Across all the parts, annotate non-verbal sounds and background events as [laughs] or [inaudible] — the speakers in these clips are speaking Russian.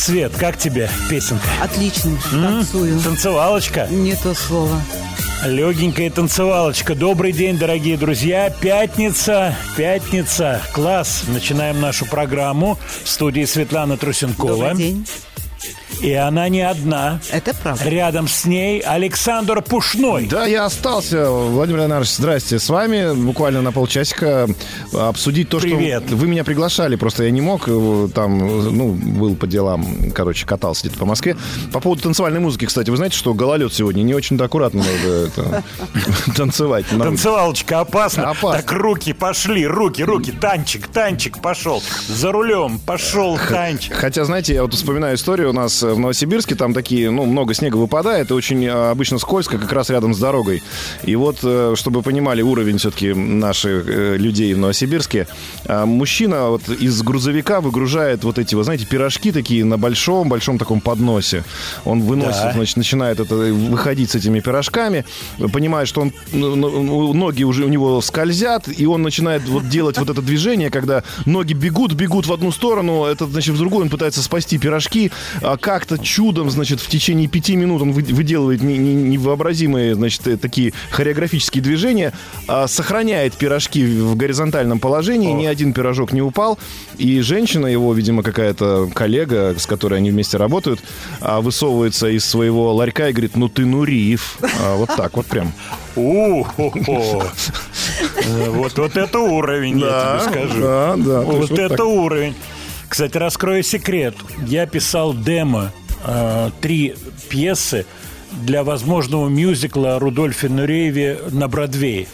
Свет, как тебе песенка? Отлично, танцую. Танцевалочка? Не то слово. Легенькая танцевалочка. Добрый день, дорогие друзья. Пятница, пятница. Класс. Начинаем нашу программу. В студии Светлана Трусенкова. Добрый день. И она не одна. Это правда. Рядом с ней Александр Пушной. Да, я остался. Владимир Леонардович, здрасте. С вами буквально на полчасика обсудить то, Привет. что вы меня приглашали. Просто я не мог. э, Там, ну, был по делам. Короче, катался где-то по Москве. По поводу танцевальной музыки, кстати, вы знаете, что гололед сегодня не очень-то аккуратно надо это, [laughs] танцевать. Нам- Танцевалочка опасно. Опасно. Так руки пошли, руки, руки. Танчик, танчик пошел. За рулем пошел танчик. Хотя, знаете, я вот вспоминаю историю у нас э, в Новосибирске, там такие, ну, много снега выпадает, и очень э, обычно скользко, как раз рядом с дорогой. И вот, э, чтобы понимали уровень все-таки наших э, людей в Новосибирске, э, мужчина вот из грузовика выгружает вот эти, вы знаете, пирожки такие на большом-большом таком подносе. Он выносит, Да. значит, начинает это выходить с этими пирожками, понимает, что он, ну, ну, ноги уже у него скользят, и он начинает вот делать вот это движение, когда ноги бегут, бегут в одну сторону, это, значит, в другую он пытается спасти пирожки, а как-то чудом, значит, в течение пяти минут он вы- выделывает не- не- невообразимые, значит, э, такие хореографические движения, а сохраняет пирожки в горизонтальном положении, ни один пирожок не упал, и женщина его, видимо, какая-то коллега, с которой они вместе работают, а, высовывается из своего ларька и говорит, ну ты Нуриев. А, Вот так вот прям. Э, Вот, это уровень, я тебе скажу. Вот это уровень. Кстати, раскрою секрет. Я писал демо, э, три пьесы для возможного мюзикла о Рудольфе Нурееве на Бродвее.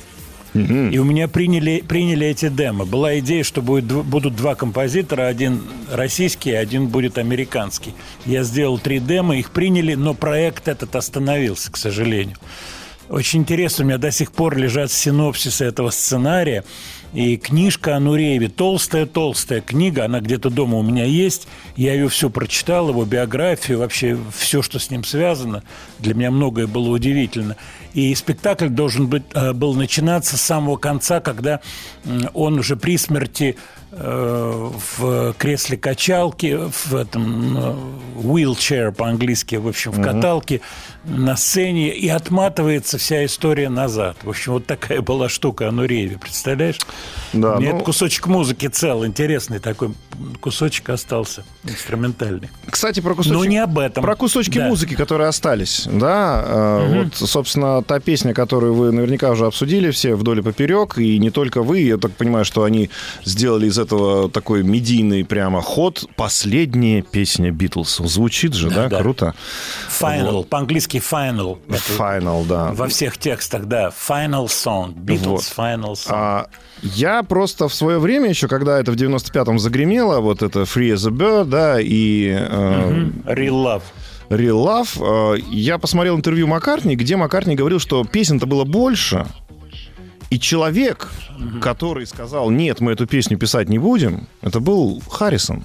И у меня приняли, приняли эти демо. Была идея, что будет, будут два композитора, один российский, один будет американский. Я сделал три демо, их приняли, но проект этот остановился, к сожалению. Очень интересно, у меня до сих пор лежат синопсисы этого сценария. И книжка о Нурееве, толстая-толстая книга, она где-то дома у меня есть. Я ее все прочитал, его биографию, вообще все, что с ним связано. Для меня многое было удивительно. И спектакль должен быть, э, был начинаться с самого конца, когда он уже при смерти в кресле качалки, в этом э, wheelchair по-английски, в общем, в каталке на сцене, и отматывается вся история назад. В общем, вот такая была штука о Нурееве, представляешь? Да, Мне ну- кусочек музыки цел, интересный такой кусочек остался инструментальный. Кстати, про кусочки... Но не об этом. Про кусочки Да. музыки, которые остались, да, э, вот, собственно, та песня, которую вы наверняка уже обсудили все вдоль и поперек, и не только вы, я так понимаю, что они сделали из этого такой медийный прямо ход. Последняя песня Битлз. Звучит же, да, да. круто. Final, по-английски final. Final, да. Во всех текстах, да. Final song. Beatles Вот. final song. А, я просто в свое время еще, когда это в 95-м загремело, вот это Free as a Bird, да, и э, Real love. Real Love, э, я посмотрел интервью Маккартни, где Маккартни говорил, что песен-то было больше, и человек, который сказал, нет, мы эту песню писать не будем, это был Харрисон.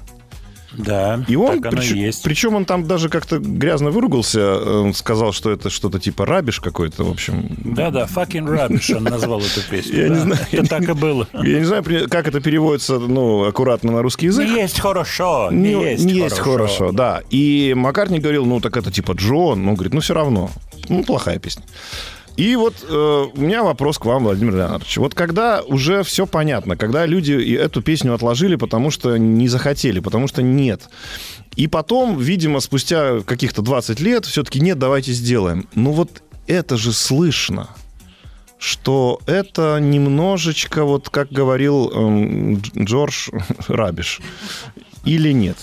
Да, И он, так прич- и есть. причем он там даже как-то грязно выругался, э, сказал, что это что-то типа рабиш какой-то, в общем. Да-да, fucking rubbish он назвал эту песню. Я не знаю, Это так и было. Я не знаю, как это переводится, ну, аккуратно на русский язык. Не есть хорошо, не, есть, не есть хорошо, да. И Маккартни говорил, ну, так это типа Джон. Ну, говорит, ну, все равно. Ну, плохая песня. И вот э, у меня вопрос к вам, Владимир Леонардович. Вот когда уже все понятно, когда люди эту песню отложили, потому что не захотели, потому что нет. И потом, видимо, спустя каких-то 20 лет все-таки нет, давайте сделаем. Ну вот это же слышно что это немножечко, вот как говорил эм, Дж- Джордж [laughs] Рабиш, или нет?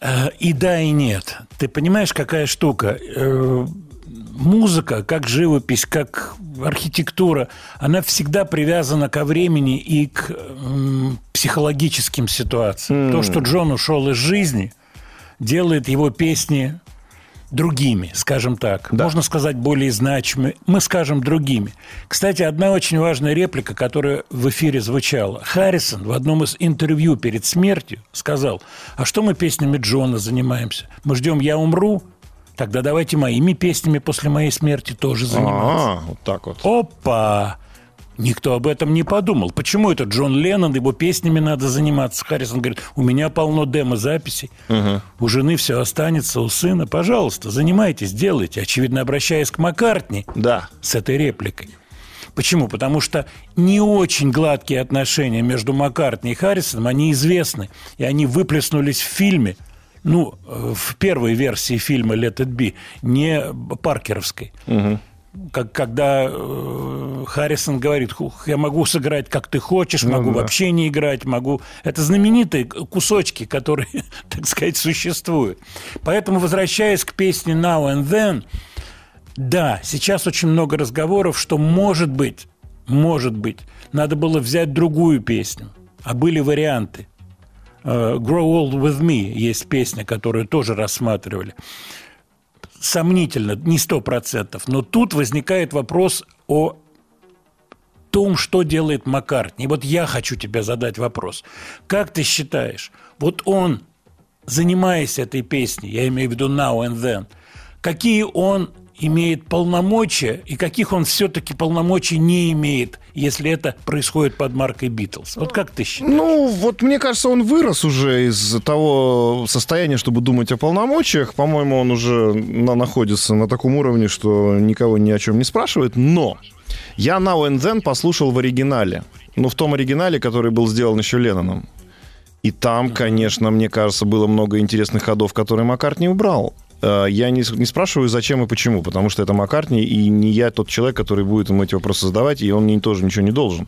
Э, И да, и нет. Ты понимаешь, какая штука? Музыка, как живопись, как архитектура, она всегда привязана ко времени и к м, психологическим ситуациям. То, что Джон ушел из жизни, делает его песни другими, скажем так. Да. Можно сказать, более значимыми. Мы скажем другими. Кстати, одна очень важная реплика, которая в эфире звучала. Харрисон в одном из интервью перед смертью сказал, а что мы песнями Джона занимаемся? Мы ждем «Я умру», тогда давайте моими песнями после моей смерти тоже заниматься. А, вот так вот. Опа! Никто об этом не подумал. Почему это Джон Леннон, его песнями надо заниматься? Харрисон говорит, у меня полно демо-записей. У жены все останется, у сына. Пожалуйста, занимайтесь, делайте. Очевидно, обращаясь к Маккартни Да. с этой репликой. Почему? Потому что не очень гладкие отношения между Маккартни и Харрисоном, они известны. И они выплеснулись в фильме, ну, э, в первой версии фильма «Let it be», не паркеровской. Как, когда э, Харрисон говорит, «Хух, я могу сыграть как ты хочешь, могу да. вообще не играть, могу... Это знаменитые кусочки, которые, [laughs] так сказать, существуют. Поэтому, возвращаясь к песне «Now and Then», да, сейчас очень много разговоров, что, может быть, может быть, надо было взять другую песню. А были варианты. Э, «Grow Old With Me» есть песня, которую тоже рассматривали. Сомнительно, не сто процентов. Но тут возникает вопрос о том, что делает Маккартни. Вот я хочу тебе задать вопрос. Как ты считаешь, вот он, занимаясь этой песней, я имею в виду Now and Then, какие он имеет полномочия и каких он все-таки полномочий не имеет, если это происходит под маркой Битлз? Вот как ты считаешь? Ну, вот мне кажется, он вырос уже из того состояния, чтобы думать о полномочиях. По-моему, он уже на- находится на таком уровне, что никого ни о чем не спрашивает. Но я Now and Then послушал в оригинале. Ну, в том оригинале, который был сделан еще Ленноном. И там, конечно, мне кажется, было много интересных ходов, которые Маккартни убрал. Э, Я не, не спрашиваю, зачем и почему, потому что это Маккартни, и не я тот человек, который будет ему эти вопросы задавать, и он мне тоже ничего не должен.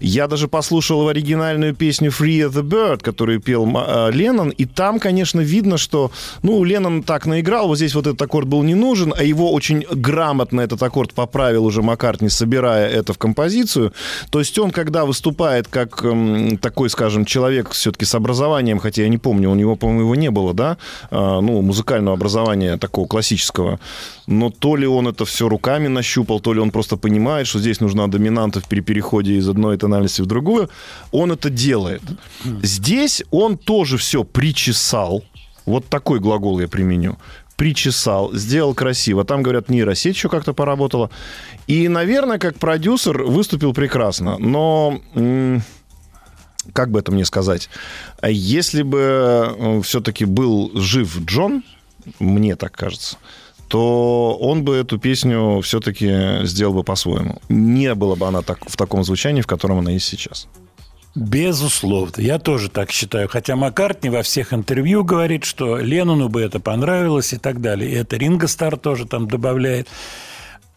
Я даже послушал оригинальную песню «Free the Bird», которую пел э, Леннон, и там, конечно, видно, что, ну, Леннон так наиграл, вот здесь вот этот аккорд был не нужен, а его очень грамотно этот аккорд поправил уже Маккартни, собирая это в композицию. То есть он, когда выступает как эм, такой, скажем, человек все-таки с образованием, хотя я не помню, у него, по-моему, его не было, да, А, ну, музыкального образования такого классического, но то ли он это все руками нащупал, то ли он просто понимает, что здесь нужна доминанта при переходе из одной тональности в другую, он это делает. Здесь он тоже все причесал, вот такой глагол я применю, причесал, сделал красиво. Там, говорят, нейросеть еще как-то поработала. И, наверное, как продюсер выступил прекрасно. Но как бы это мне сказать? Если бы все-таки был жив Джон, мне так кажется, то он бы эту песню все-таки сделал бы по-своему. Не было бы она так, в таком звучании, в котором она есть сейчас. Безусловно, я тоже так считаю. Хотя Маккартни во всех интервью говорит, что Леннону бы это понравилось и так далее. И это Ринго Стар тоже там добавляет.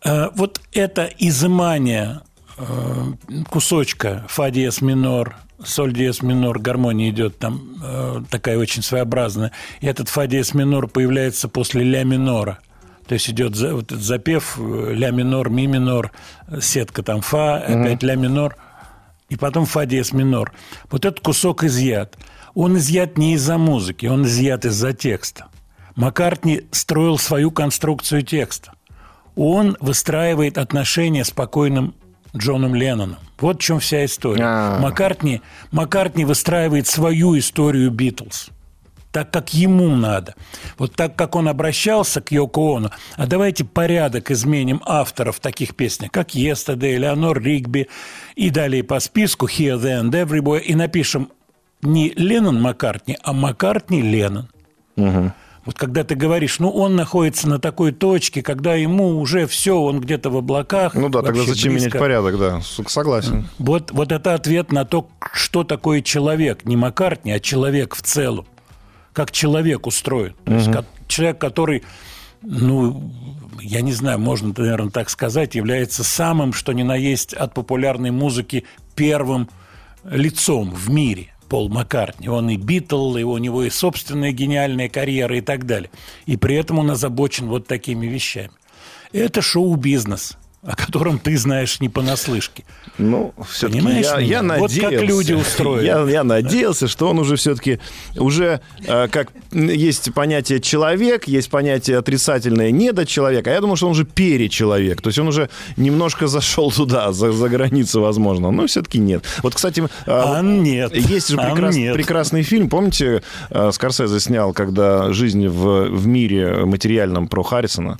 Э, вот это изымание э, кусочка фа диез минор, соль диез минор, гармония идет там э, такая очень своеобразная. И этот фа диез минор появляется после ля минора. То есть идет вот этот запев ля минор, ми минор, сетка там фа, опять ля минор – и потом фа диез минор. Вот этот кусок изъят. Он изъят не из-за музыки, он изъят из-за текста. Маккартни строил свою конструкцию текста. Он выстраивает отношения с покойным Джоном Ленноном. Вот в чем вся история. А. Маккартни, Маккартни выстраивает свою историю Битлз так, как ему надо. Вот так, как он обращался к Йоко Оно. А давайте порядок изменим авторов таких песнях, как Yesterday, Леонор Ригби и далее по списку Here, There and Everywhere и напишем не Леннон Маккартни, а Маккартни Леннон. Угу. Вот когда ты говоришь, ну, он находится на такой точке, когда ему уже все, он где-то в облаках. Ну да, тогда зачем близко. менять порядок, да, согласен. Вот, вот это ответ на то, что такое человек. Не Маккартни, а человек в целом как человек устроен. То есть человек, который, ну, я не знаю, можно, наверное, так сказать, является самым, что ни на есть от популярной музыки первым лицом в мире. Пол Маккартни. Он и Битл, и у него и собственная гениальная карьера и так далее. И при этом он озабочен вот такими вещами. Это шоу-бизнес о котором ты знаешь не понаслышке. Ну, все-таки я, я надеялся. Вот как люди устроены. [laughs] Я, я надеялся, что он уже все-таки уже э, как есть понятие человек, есть понятие отрицательное недочеловек, а я думал, что он уже перечеловек. То есть он уже немножко зашел туда, за, за границу, возможно. Но все-таки нет. Вот, кстати, э, а нет. есть же прекрас, а нет. прекрасный фильм, помните, э, Скорсезе снял, когда жизнь в, в мире материальном про Харрисона,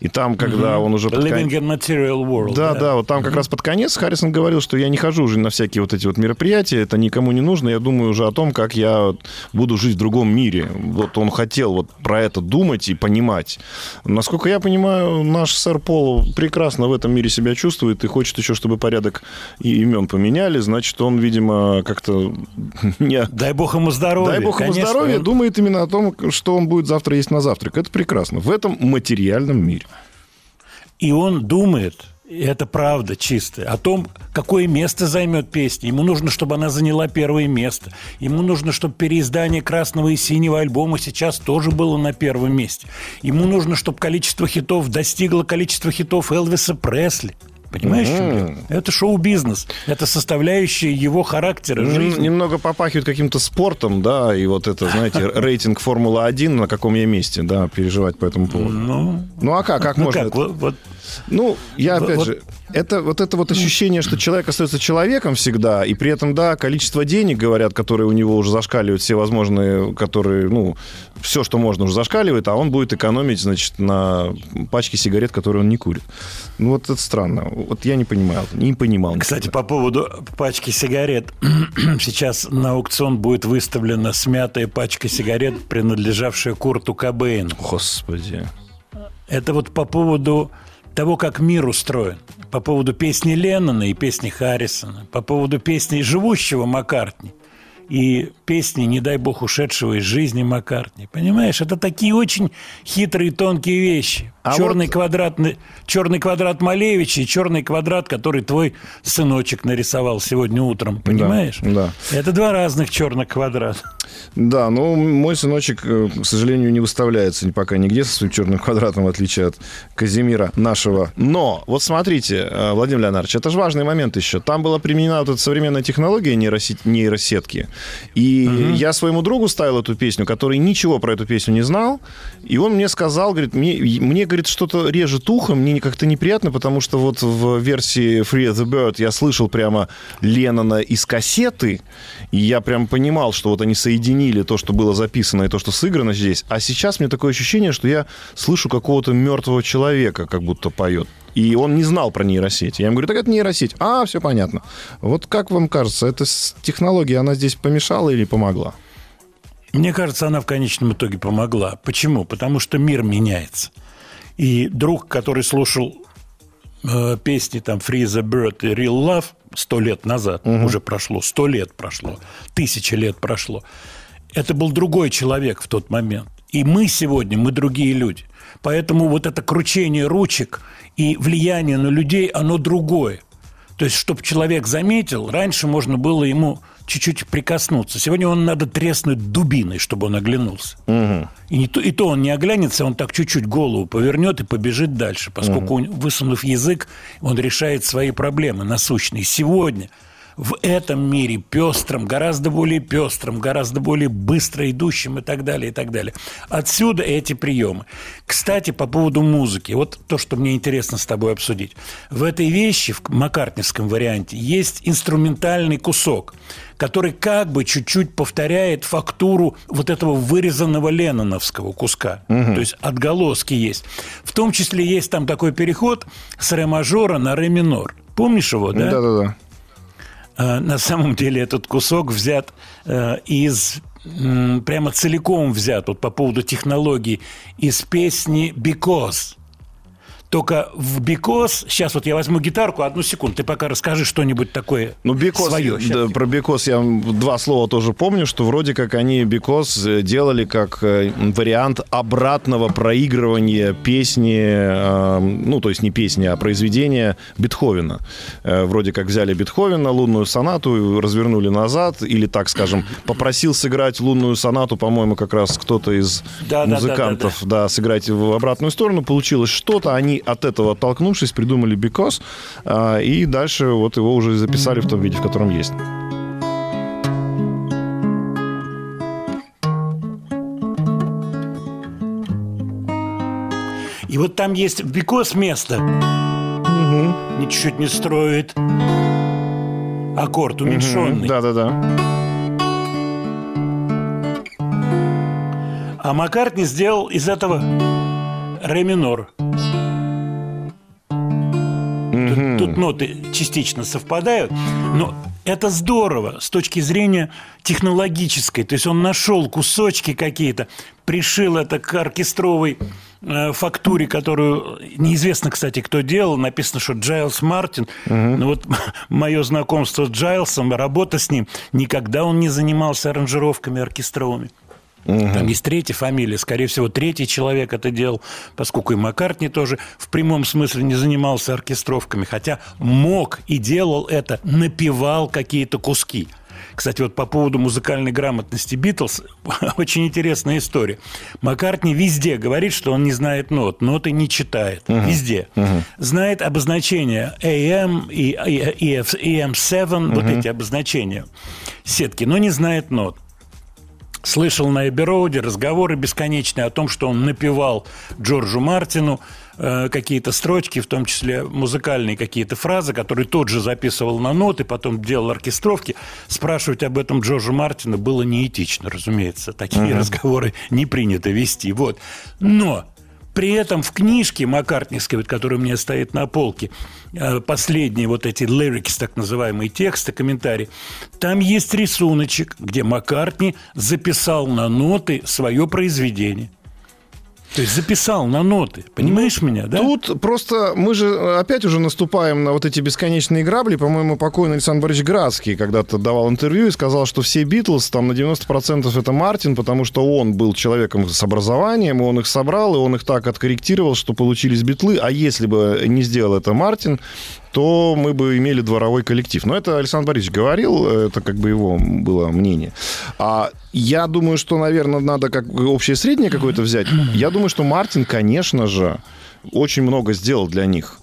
и там, когда mm-hmm. он уже... Living in Material World. Да, да, да вот там как раз под конец Харрисон говорил, что я не хожу уже на всякие вот эти вот мероприятия, это никому не нужно, я думаю уже о том, как я буду жить в другом мире. Вот он хотел вот про это думать и понимать. Насколько я понимаю, наш сэр Пол прекрасно в этом мире себя чувствует и хочет еще, чтобы порядок и имен поменяли, значит, он, видимо, как-то [laughs] не... Дай бог ему здоровья. Дай бог ему здоровья, он... думает именно о том, что он будет завтра есть на завтрак. Это прекрасно. В этом материальном мире. И он думает, и это правда чистая, о том, какое место займет песня. Ему нужно, чтобы она заняла первое место. Ему нужно, чтобы переиздание красного и синего альбома сейчас тоже было на первом месте. Ему нужно, чтобы количество хитов достигло количества хитов Элвиса Пресли – Понимаешь, mm-hmm. Это шоу-бизнес. Это составляющая его характера жизни. Немного попахивает каким-то спортом, да, и вот это, знаете, [laughs] рейтинг Формулы-1, на каком я месте, да, переживать по этому поводу. Ну, ну а как? Как ну, можно? Как? Вот, вот. Ну, я опять вот, же это вот это вот ощущение, что человек остается человеком всегда, и при этом, да, количество денег, говорят, которые у него уже зашкаливают, все возможные, которые, ну, все, что можно, уже зашкаливает, а он будет экономить, значит, на пачке сигарет, которые он не курит. Ну, вот это странно. Вот я не понимал, не понимал. Кстати, никогда. по поводу пачки сигарет. [clears throat] Сейчас на аукцион будет выставлена смятая пачка сигарет, принадлежавшая Курту Кобейну. Господи. Это вот по поводу того, как мир устроен. По поводу песни Леннона и песни Харрисона. По поводу песни живущего Маккартни. И песни «Не дай бог ушедшего из жизни Маккартни». Понимаешь, это такие очень хитрые тонкие вещи. А черный, вот... квадрат, черный квадрат Малевича и черный квадрат, который твой сыночек нарисовал сегодня утром. Понимаешь? Да. да. Это два разных черных квадрата. Да, ну, мой сыночек, э, к сожалению, не выставляется пока нигде со своим черным квадратом, в отличие от Казимира нашего. Но, вот смотрите, э, Владимир Леонардович, это же важный момент еще. Там была применена вот эта современная технология нейросетки. И угу. я своему другу ставил эту песню, который ничего про эту песню не знал. И он мне сказал, говорит, мне, мне говорит, что-то режет ухо, мне как-то неприятно, потому что вот в версии Free the Bird я слышал прямо Леннона из кассеты, и я прям понимал, что вот они соединили то, что было записано, и то, что сыграно здесь. А сейчас мне такое ощущение, что я слышу какого-то мертвого человека, как будто поет. И он не знал про нейросеть. Я ему говорю, так это нейросеть. А, все понятно. Вот как вам кажется, эта технология, она здесь помешала или помогла? Мне кажется, она в конечном итоге помогла. Почему? Потому что мир меняется. И друг, который слушал э, песни там Free the Bird и Real Love сто лет назад, угу. уже прошло, сто лет прошло, тысяча лет прошло, это был другой человек в тот момент. И мы сегодня, мы другие люди. Поэтому вот это кручение ручек и влияние на людей, оно другое. То есть, чтобы человек заметил, раньше можно было ему чуть-чуть прикоснуться. Сегодня он надо треснуть дубиной, чтобы он оглянулся. Угу. И, не то, и то он не оглянется, он так чуть-чуть голову повернет и побежит дальше, поскольку, угу. высунув язык, он решает свои проблемы насущные. Сегодня – в этом мире пестром, гораздо более пестром, гораздо более быстро идущим и так далее, и так далее. Отсюда эти приемы. Кстати, по поводу музыки. Вот то, что мне интересно с тобой обсудить. В этой вещи, в маккартневском варианте, есть инструментальный кусок, который как бы чуть-чуть повторяет фактуру вот этого вырезанного ленноновского куска. Угу. То есть отголоски есть. В том числе есть там такой переход с ре мажора на ре минор. Помнишь его, да? Да-да-да. Э, на самом деле этот кусок взят э, из прямо целиком взят вот по поводу технологий из песни «Because». Только в Because, сейчас вот я возьму гитарку, одну секунду, ты пока расскажи что-нибудь такое ну, Because, свое. Да, про Because я два слова тоже помню, что вроде как они Because э, делали как э, вариант обратного проигрывания песни, э, ну, то есть не песни, а произведения Бетховена. Вроде как взяли Бетховена, лунную сонату, развернули назад, или, так скажем, попросил сыграть лунную сонату, по-моему, как раз кто-то из да, музыкантов, да, да, да. да, сыграть в обратную сторону. Получилось что-то, они от этого оттолкнувшись, придумали Because, а, и дальше вот его уже записали в том виде, в котором есть. И вот там есть Бикос место. Угу. Ни чуть не строит. Аккорд уменьшенный. Да-да-да. А Маккартни сделал из этого ре минор. Ноты частично совпадают, но это здорово с точки зрения технологической. То есть он нашел кусочки какие-то, пришил это к оркестровой э, фактуре, которую неизвестно, кстати, кто делал. Написано, что Джайлс Мартин. Угу. Ну вот [laughs] мое знакомство с Джайлсом, работа с ним, никогда он не занимался аранжировками оркестровыми. Угу. Там есть третья фамилия. Скорее всего, третий человек это делал, поскольку и Маккартни тоже в прямом смысле не занимался оркестровками, хотя мог и делал это, напевал какие-то куски. Кстати, вот по поводу музыкальной грамотности Битлз [laughs] очень интересная история. Маккартни везде говорит, что он не знает нот, ноты не читает, угу. везде. Угу. Знает обозначения AM и EM7, угу. вот эти обозначения сетки, но не знает нот слышал на Эбби разговоры бесконечные о том, что он напевал Джорджу Мартину э, какие-то строчки, в том числе музыкальные какие-то фразы, которые тот же записывал на ноты, потом делал оркестровки. Спрашивать об этом Джорджа Мартина было неэтично, разумеется. Такие uh-huh. разговоры не принято вести. Вот. Но при этом в книжке Маккартневской, вот, которая у меня стоит на полке, э, последние вот эти lyrics, так называемые тексты, комментарии, там есть рисуночек, где Маккартни записал на ноты свое произведение – то есть записал на ноты. Понимаешь ну, меня, да? Тут просто мы же опять уже наступаем на вот эти бесконечные грабли. По-моему, покойный Александр Борисович Градский когда-то давал интервью и сказал, что все Битлз там на 90% это Мартин, потому что он был человеком с образованием, и он их собрал, и он их так откорректировал, что получились битлы. А если бы не сделал это Мартин, то мы бы имели дворовой коллектив. Но это Александр Борисович говорил, это как бы его было мнение. А я думаю, что, наверное, надо как общее среднее какое-то взять. Я думаю, что Мартин, конечно же, очень много сделал для них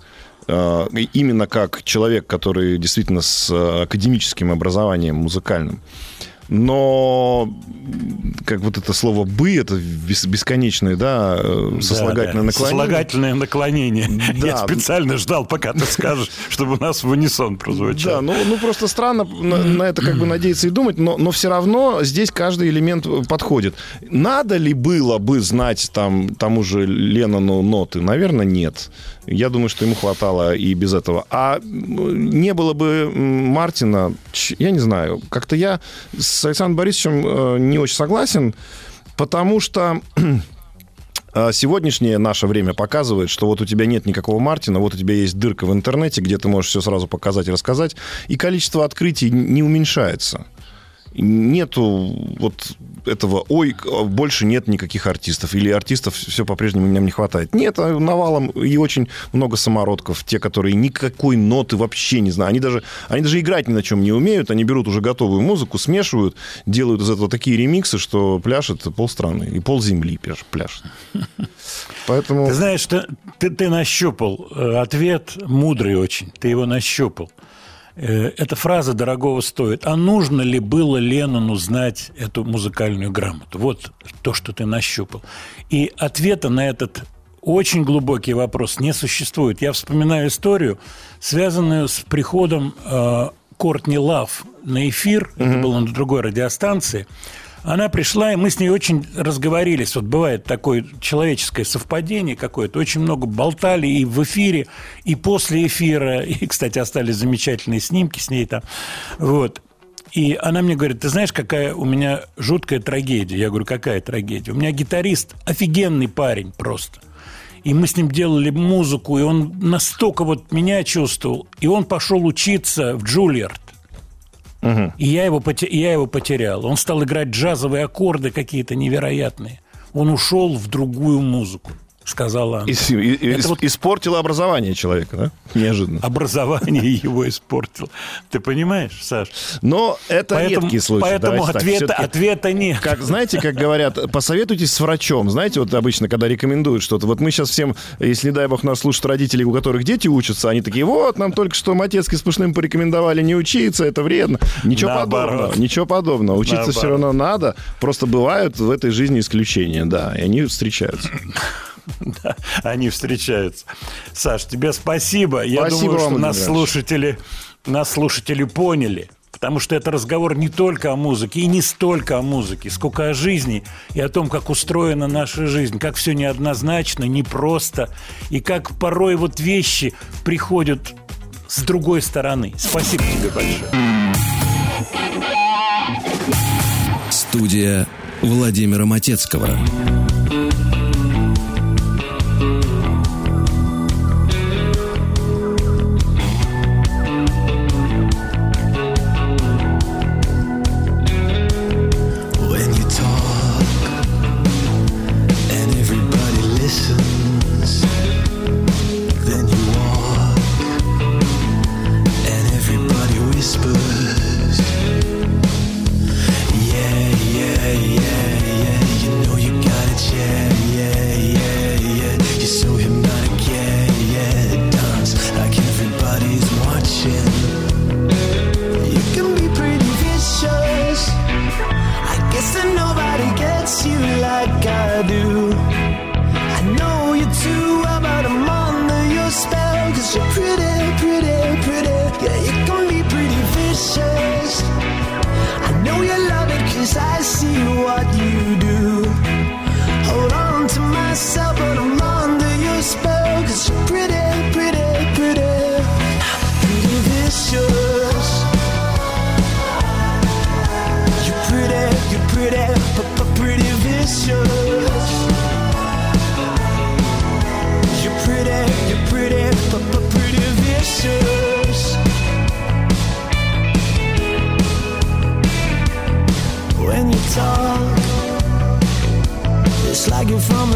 а, именно как человек, который действительно с академическим образованием музыкальным но как вот это слово «бы», это бесконечное, да, э, сослагательное да, да. наклонение. Сослагательное наклонение. Да. Я специально ждал, пока ты скажешь, чтобы у нас в унисон прозвучало. Да, ну, ну просто странно на, на это как бы надеяться и думать, но, но все равно здесь каждый элемент подходит. Надо ли было бы знать там тому же Леннону ноты? Наверное, нет. Я думаю, что ему хватало и без этого. А не было бы Мартина, я не знаю, как-то я с Александром Борисовичем э, не очень согласен, потому что А [clears throat] сегодняшнее наше время показывает, что вот у тебя нет никакого Мартина, вот у тебя есть дырка в интернете, где ты можешь все сразу показать и рассказать, и количество открытий не уменьшается нету вот этого, ой, больше нет никаких артистов, или артистов все по-прежнему нам не хватает. Нет, а навалом и очень много самородков, те, которые никакой ноты вообще не знают. Они даже, они даже играть ни на чем не умеют, они берут уже готовую музыку, смешивают, делают из этого такие ремиксы, что пляшет полстраны, и пол земли пляшет. Поэтому... Ты знаешь, ты, ты, ты нащупал э, ответ мудрый очень, ты его нащупал. Э, эта фраза дорогого стоит. А нужно ли было Леннону знать эту музыкальную грамоту? Вот то, что ты нащупал. И ответа на этот очень глубокий вопрос не существует. Я вспоминаю историю, связанную с приходом э, Кортни Лав на эфир. Mm-hmm. Это было на другой радиостанции. Она пришла, и мы с ней очень разговорились. Вот бывает такое человеческое совпадение какое-то. Очень много болтали и в эфире, и после эфира. И, кстати, остались замечательные снимки с ней там. Вот. И она мне говорит, ты знаешь, какая у меня жуткая трагедия? Я говорю, какая трагедия? У меня гитарист, офигенный парень просто. И мы с ним делали музыку, и он настолько вот меня чувствовал. И он пошел учиться в Джульярд. Угу. И я его, я его потерял. Он стал играть джазовые аккорды какие-то невероятные. Он ушел в другую музыку сказала она. И, и, и, вот... Испортила образование человека, да? Неожиданно. Образование [laughs] его испортил. Ты понимаешь, Саш? Но это поэтому, редкий случай. Поэтому ответа, так, ответа нет. Как, знаете, как говорят, посоветуйтесь с врачом. Знаете, вот обычно, когда рекомендуют что-то, вот мы сейчас всем, если, не дай бог, нас слушают родители, у которых дети учатся, они такие, вот, нам только что Матецкий с Пушным порекомендовали не учиться, это вредно. Ничего Наоборот. подобного. Ничего подобного. Учиться Наоборот. все равно надо. Просто бывают в этой жизни исключения, да, и они встречаются. [laughs] Да, они встречаются. Саш, тебе спасибо. Я спасибо думаю, что нас слушатели, нас слушатели поняли. Потому что это разговор не только о музыке и не столько о музыке, сколько о жизни и о том, как устроена наша жизнь, как все неоднозначно, непросто, и как порой вот вещи приходят с другой стороны. Спасибо тебе большое. Студия Владимира Матецкого.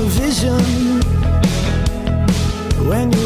vision. When you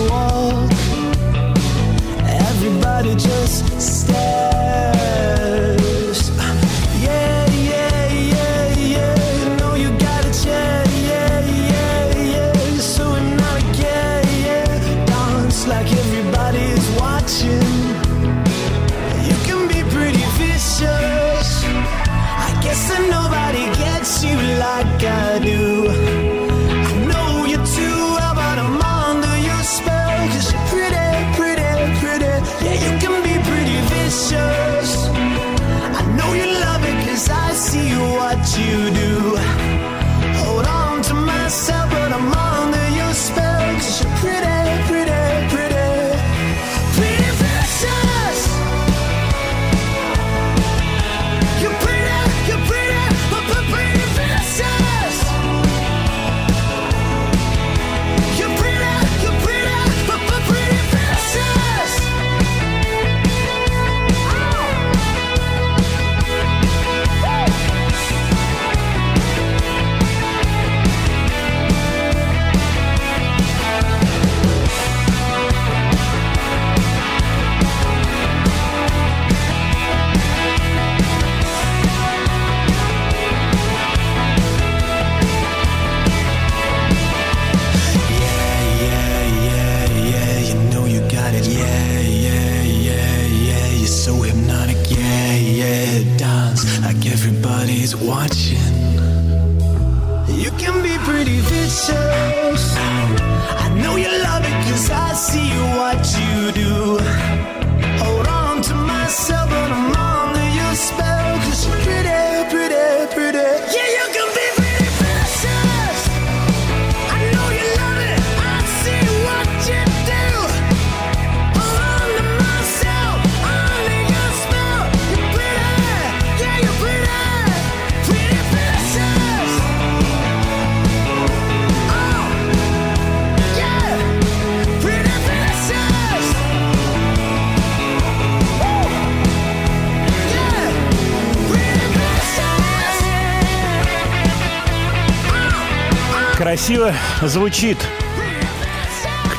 Красиво звучит.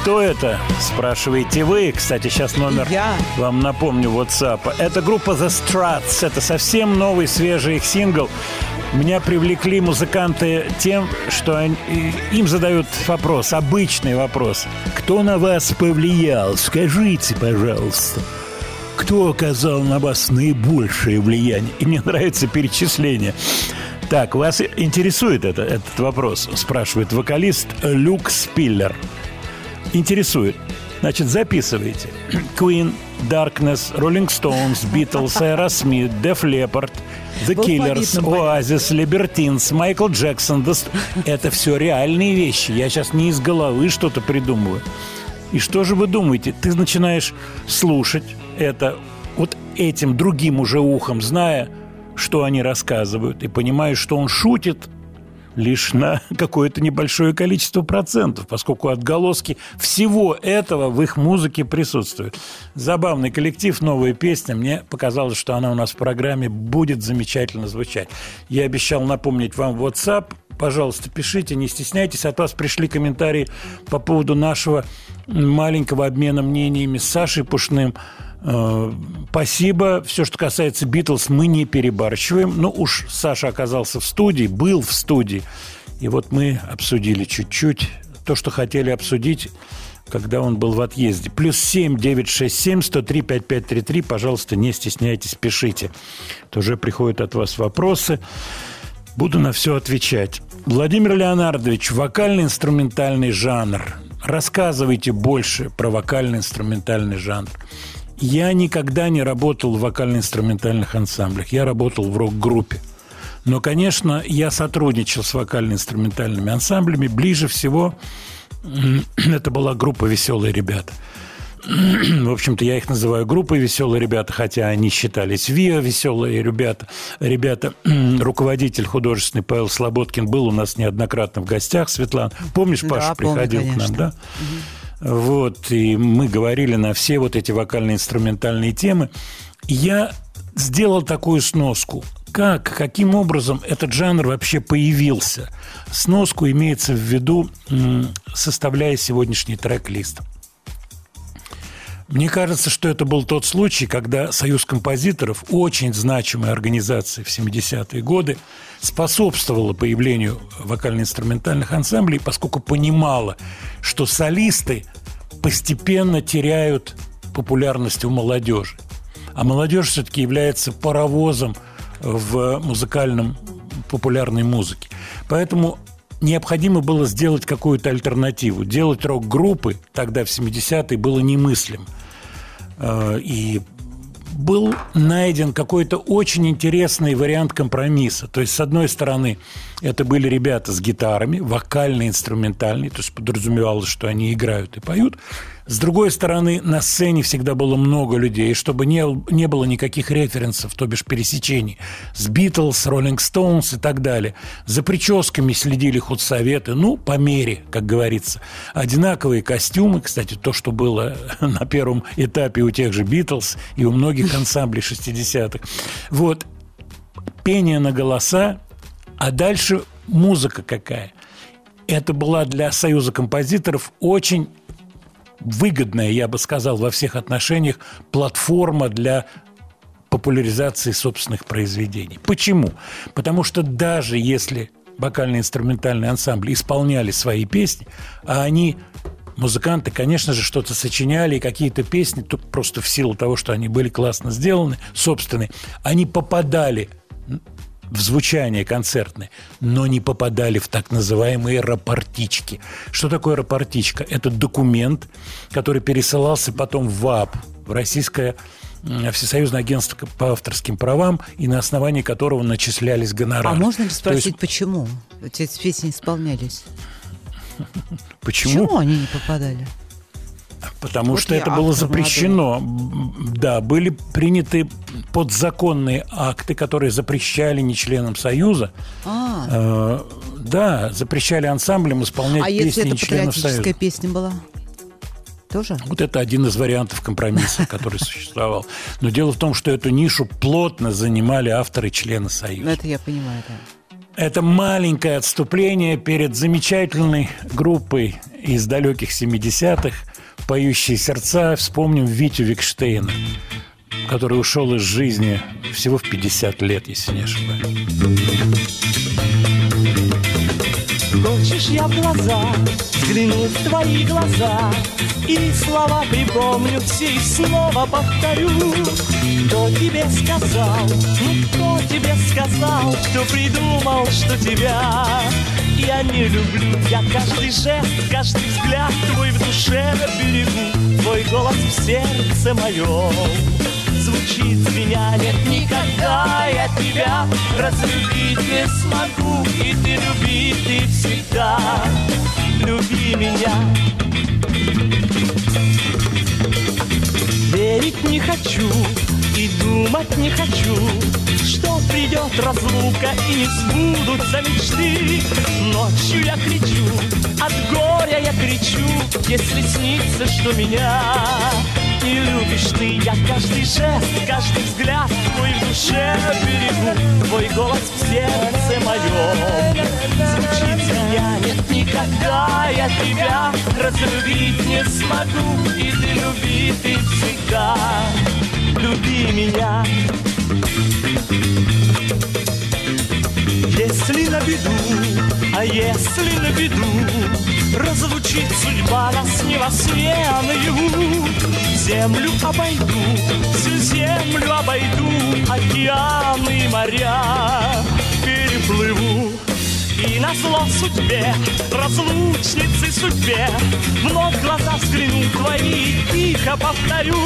Кто это? Спрашиваете вы. Кстати, сейчас номер Я. вам напомню WhatsApp. Это группа The Struts. Это совсем новый, свежий их сингл. Меня привлекли музыканты тем, что они- им задают вопрос, обычный вопрос. Кто на вас повлиял? Скажите, пожалуйста. Кто оказал на вас наибольшее влияние? И мне нравится перечисление. Так, вас интересует это, этот вопрос? Спрашивает вокалист Люк Спиллер. Интересует. Значит, записывайте. [clears throat] Queen, Darkness, Rolling Stones, Beatles, Aerosmith, Def Leppard, The В Killers. Oasis, Libertines, Майкл Джексон. Это все реальные вещи. Я сейчас не из головы что-то придумываю. И что же вы думаете? Ты начинаешь слушать это вот этим другим уже ухом, зная, что они рассказывают, и понимаешь, что он шутит лишь на [laughs] какое-то небольшое количество процентов, поскольку отголоски всего этого в их музыке присутствуют. Забавный коллектив, новая песня. Мне показалось, что она у нас в программе будет замечательно звучать. Я обещал напомнить вам WhatsApp. Пожалуйста, пишите, не стесняйтесь. От вас пришли комментарии по поводу нашего маленького обмена мнениями с Сашей Пушным. Э, Спасибо. Все, что касается Битлз, мы не перебарщиваем. Ну уж Саша оказался в студии, был в студии. И вот мы обсудили чуть-чуть то, что хотели обсудить, когда он был в отъезде. Плюс семь девять шесть семь сто три пять пять три три. Пожалуйста, не стесняйтесь, пишите. То уже приходят от вас вопросы. Буду на все отвечать. Владимир Леонардович, вокально-инструментальный жанр. Рассказывайте больше про вокально-инструментальный жанр. Я никогда не работал в вокально-инструментальных ансамблях. Я работал в рок-группе. Но, конечно, я сотрудничал с вокально-инструментальными ансамблями. Ближе всего [clears throat] это была группа «Веселые ребята». [clears throat] В общем-то, я их называю группой «Веселые ребята», хотя они считались ВИА «Веселые ребята». Ребята, [clears throat] руководитель художественный Павел Слободкин был у нас неоднократно в гостях, Светлана. Помнишь, Да, Паша помню, приходил к нам, да? Вот, и мы говорили на все вот эти вокально-инструментальные темы. Я сделал такую сноску. Как, каким образом этот жанр вообще появился? Сноску имеется в виду, составляя сегодняшний трек-лист. Мне кажется, что это был тот случай, когда Союз композиторов, очень значимая организация в 70-е годы, способствовала появлению вокально-инструментальных ансамблей, поскольку понимала, что солисты постепенно теряют популярность у молодежи. А молодежь все-таки является паровозом в музыкальном популярной музыке. Поэтому необходимо было сделать какую-то альтернативу. Делать рок-группы тогда, в 70-е, было немыслимо. Э, И был найден какой-то очень интересный вариант компромисса. То есть, с одной стороны, это были ребята с гитарами, вокально-инструментальные, то есть подразумевалось, что они играют и поют. С другой стороны, на сцене всегда было много людей, чтобы не, не было никаких референсов, то бишь пересечений с Битлз, Роллинг Стоунс и так далее. За прическами следили худсоветы, ну, по мере, как говорится. Одинаковые костюмы, кстати, то, что было [laughs] на первом этапе у тех же Битлз и у многих [laughs] ансамблей 60-х. Вот, пение на голоса, а дальше музыка какая. Это была для Союза композиторов очень выгодная, я бы сказал, во всех отношениях платформа для популяризации собственных произведений. Почему? Потому что даже если вокально-инструментальные ансамбли исполняли свои песни, а они музыканты, конечно же, что-то сочиняли, какие-то песни, тут просто в силу того, что они были классно сделаны, собственные, они попадали в звучание концертное, но не попадали в так называемые рапортички. Что такое рапортичка? Это документ, который пересылался потом в ВАП, в Российское Всесоюзное агентство по авторским правам, и на основании которого начислялись гонорары. А можно ли спросить, есть... почему эти песни исполнялись? [laughs] Почему? Почему они не попадали? Потому Вот что это было запрещено. Да, были приняты подзаконные акты, которые запрещали не членам Союза. А, э, да, запрещали ансамблям исполнять а песни если это членов Союза. песня была? Тоже? Вот это один из вариантов компромисса, который существовал. Но дело в том, что эту нишу плотно занимали авторы члены Ну, Союза. это я понимаю, да. Это маленькое отступление перед замечательной группой из далеких 70-х «Поющие сердца». Вспомним Витю Викштейна, который ушел из жизни всего в 50 лет, если не ошибаюсь. Хочешь, я в глаза взгляну в твои глаза И слова припомню все и снова повторю Кто тебе сказал, ну кто тебе сказал Кто придумал, что тебя я не люблю Я каждый жест, каждый взгляд твой в душе берегу Твой голос в сердце моем. Звучит звеняние Никогда я тебя разлюбить не смогу И ты люби, ты всегда люби меня Верить не хочу и думать не хочу Что придет разлука и не сбудутся мечты. Ночью я кричу, от горя я кричу Если снится, что меня не любишь ты. Я каждый жест, каждый взгляд твой в душе берегу. Твой голос в сердце моем Звучит меня, нет никогда я тебя разлюбить не смогу. И ты ты всегда люби меня. Если на беду, а если на беду Разлучит судьба нас не во сне, а наяву Землю обойду, всю землю обойду Океаны и моря переплыву и на зло судьбе, разлучницы судьбе Вновь глаза взгляну твои тихо повторю.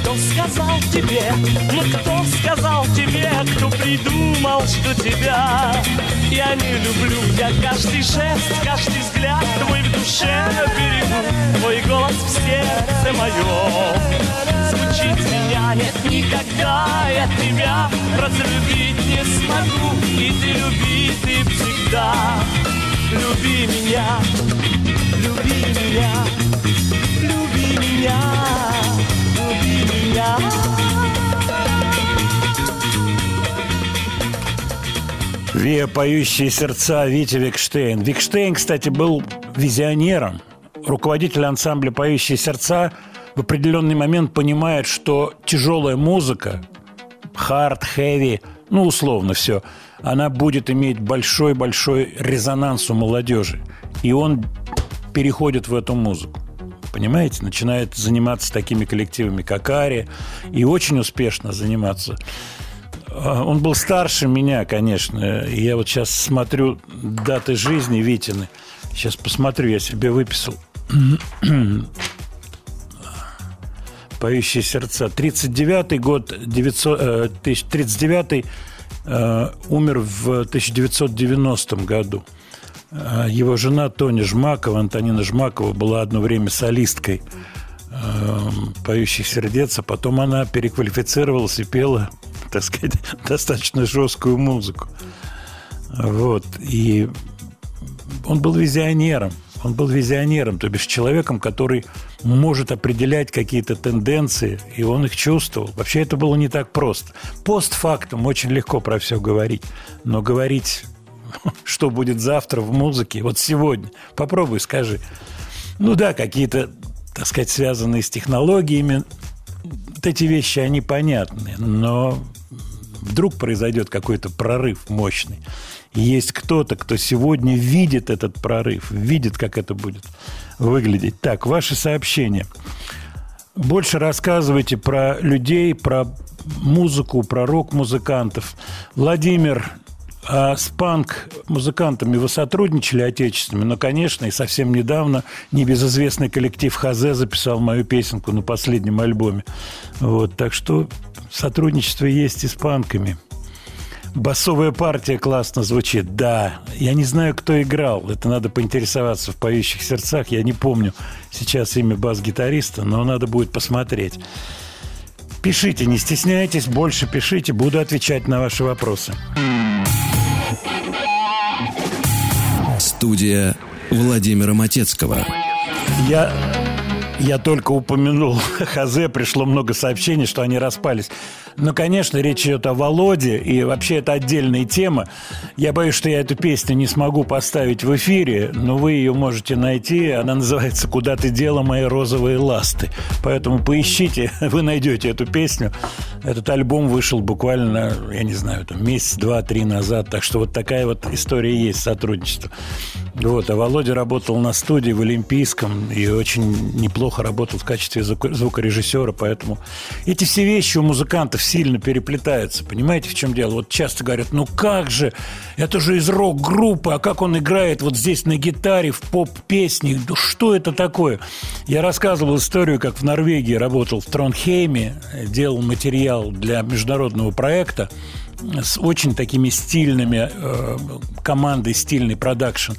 Кто сказал тебе, ну кто сказал тебе Кто придумал, что тебя? Я не люблю Я каждый жест, каждый взгляд твой в душе берегу Твой голос в сердце моем Звучит меня нет никогда Я тебя разлюбить не смогу И ты люби, ты всегда Люби меня, люби меня Люби меня, люби меня Виа «Поющие сердца» Витя Викштейн. Викштейн, кстати, был визионером. Руководитель ансамбля «Поющие сердца» в определенный момент понимает, что тяжелая музыка, хард, хэви, ну, условно все, она будет иметь большой-большой резонанс у молодежи. И он переходит в эту музыку. Понимаете, начинает заниматься такими коллективами, как Ари, и очень успешно заниматься. А, Он был старше меня, конечно. Я вот сейчас смотрю даты жизни Витины. Сейчас посмотрю, я себе выписал. «Поющие сердца». 39-й год, 900, э, 1039 э, умер в 1990 году. Э, Его жена Тоня Жмакова, Антонина Жмакова, была одно время солисткой э, «Поющих сердец», а потом она переквалифицировалась и пела, [laughs] так сказать, достаточно жесткую музыку. Вот. И он был визионером. Он был визионером, то бишь человеком, который может определять какие-то тенденции, и он их чувствовал. Вообще это было не так просто. Постфактум очень легко про все говорить, но говорить, [laughs] что будет завтра в музыке, вот сегодня, попробуй, скажи. Ну да, какие-то, так сказать, связанные с технологиями, вот эти вещи, они понятны, но вдруг произойдет какой-то прорыв мощный. Есть кто-то, кто сегодня видит этот прорыв, видит, как это будет выглядеть. Так, ваши сообщения. больше рассказывайте про людей, про музыку, про рок-музыкантов. Владимир, а с панк-музыкантами вы сотрудничали отечественными? Ну, конечно, и совсем недавно небезызвестный коллектив Хазе записал мою песенку на последнем альбоме. Вот, так что сотрудничество есть и с панками. Басовая партия классно звучит, да. Я не знаю, кто играл. Это надо поинтересоваться в «Поющих сердцах». Я не помню сейчас имя бас-гитариста, но надо будет посмотреть. Пишите, не стесняйтесь, больше пишите, буду отвечать на ваши вопросы. Студия Владимира Матецкого. Я, я только упомянул [laughs] Хазе, пришло много сообщений, что они распались. Но, конечно, речь идет о Володе, и вообще это отдельная тема. Я боюсь, что я эту песню не смогу поставить в эфире, но вы ее можете найти. Она называется «Куда ты дела мои розовые ласты». Поэтому поищите, [laughs] вы найдете эту песню. Этот альбом вышел буквально, я не знаю, там месяц, два, три назад. Так что вот такая вот история есть, сотрудничество. Вот, а Володя работал на студии в Олимпийском и очень неплохо работал в качестве звукорежиссера, поэтому эти все вещи у музыкантов сильно переплетаются. Понимаете, в чем дело? Вот часто говорят, ну как же, это же из рок-группы, а как он играет вот здесь на гитаре, в поп-песне, ну что это такое? Я рассказывал историю, как в Норвегии работал в Тронхейме, делал материал для международного проекта, с очень такими стильными э, командой, стильный продакшн.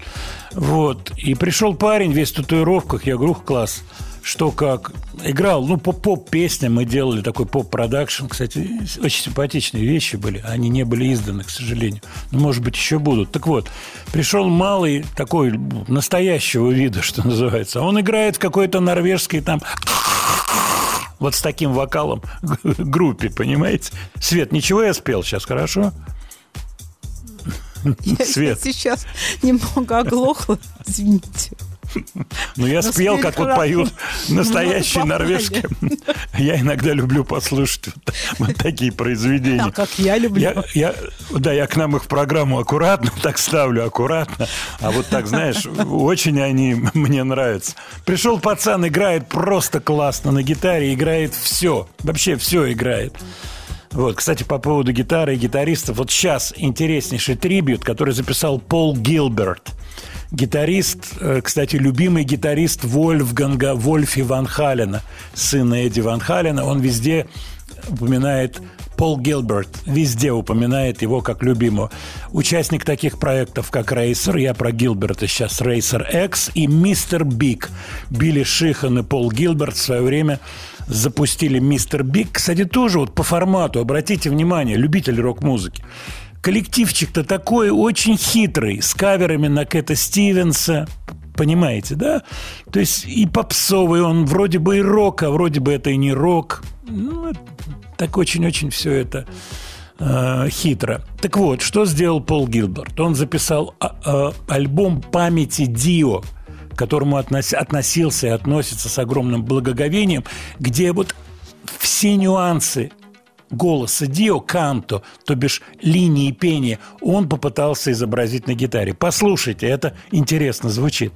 Вот. И пришел парень весь в татуировках. Я говорю, класс. Что как? Играл, ну, по поп-песням мы делали такой поп-продакшн. Кстати, очень симпатичные вещи были. Они не были изданы, к сожалению. Но, может быть, еще будут. Так вот, пришел малый такой настоящего вида, что называется. Он играет в какой-то норвежской там вот с таким вокалом [laughs] группе, понимаете? Свет, ничего я спел сейчас, хорошо? Я Свет. сейчас немного оглохла, [laughs] извините. [laughs] Ну, я Но спел, как вот поют настоящие Много норвежские. [laughs] Я иногда люблю послушать вот, [laughs] такие произведения. А как я люблю. Да, я к нам их в программу аккуратно так ставлю, аккуратно. А вот так, знаешь, очень они мне нравятся. Пришел пацан, играет просто классно на гитаре, играет все. Вообще все играет. Вот, кстати, по поводу гитары и гитаристов. Вот сейчас интереснейший трибют, который записал Пол Гилберт. Гитарист, э, кстати, любимый гитарист Вольфганга Вольфи Ван Халена, сына Эдди Ван Халена. Он везде упоминает Пол Гилберт, везде упоминает его как любимого. Участник таких проектов, как Рейсер, я про Гилберта сейчас, Рейсер X и Мистер Биг. Билли Шихан и Пол Гилберт в свое время запустили Мистер Биг. Кстати, тоже вот по формату, обратите внимание, любители рок-музыки. Коллективчик-то такой очень хитрый, с каверами на Кэта Стивенса, понимаете, да? То есть и попсовый он, вроде бы и рок, а вроде бы это и не рок. Ну, так очень-очень все это э, хитро. Так вот, что сделал Пол Гилберт? Он записал а, а, альбом памяти Дио, к которому относ- относился и относится с огромным благоговением, где вот все нюансы голоса Дио Канто, то бишь линии пения, он попытался изобразить на гитаре. Послушайте, это интересно звучит.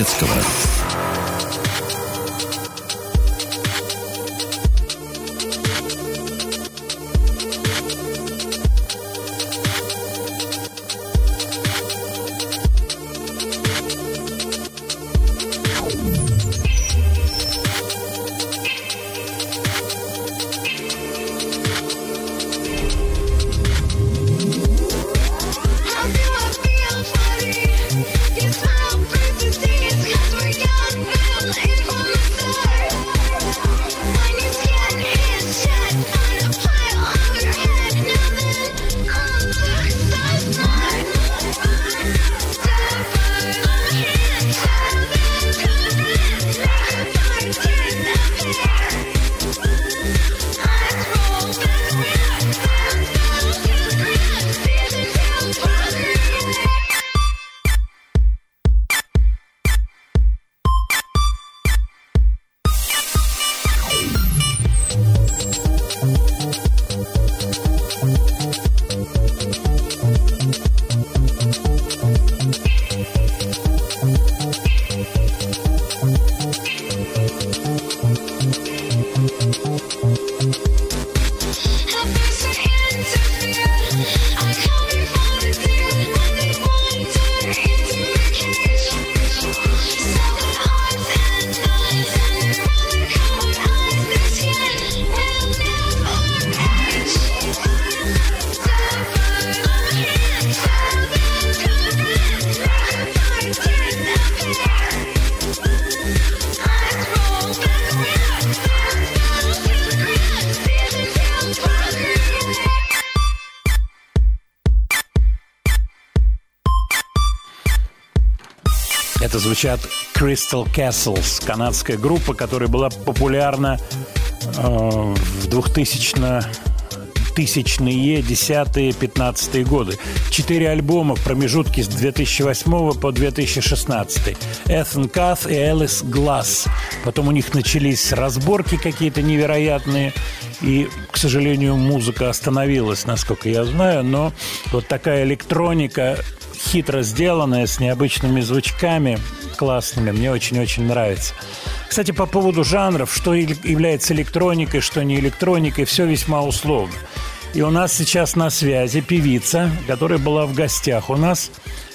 Владимира звучат Crystal Castles, канадская группа, которая была популярна э, в 2000 тысячные, десятые, пятнадцатые годы. Четыре альбома в промежутке с 2008 по 2016. Эthn Kath и Элис Гласс. Потом у них начались разборки какие-то невероятные. И, к сожалению, музыка остановилась, насколько я знаю. Но вот такая электроника, хитро сделанная, с необычными звучками, классными, мне очень-очень нравится. Кстати, по поводу жанров, что является электроникой, что не электроникой, все весьма условно. И у нас сейчас на связи певица, которая была в гостях у нас.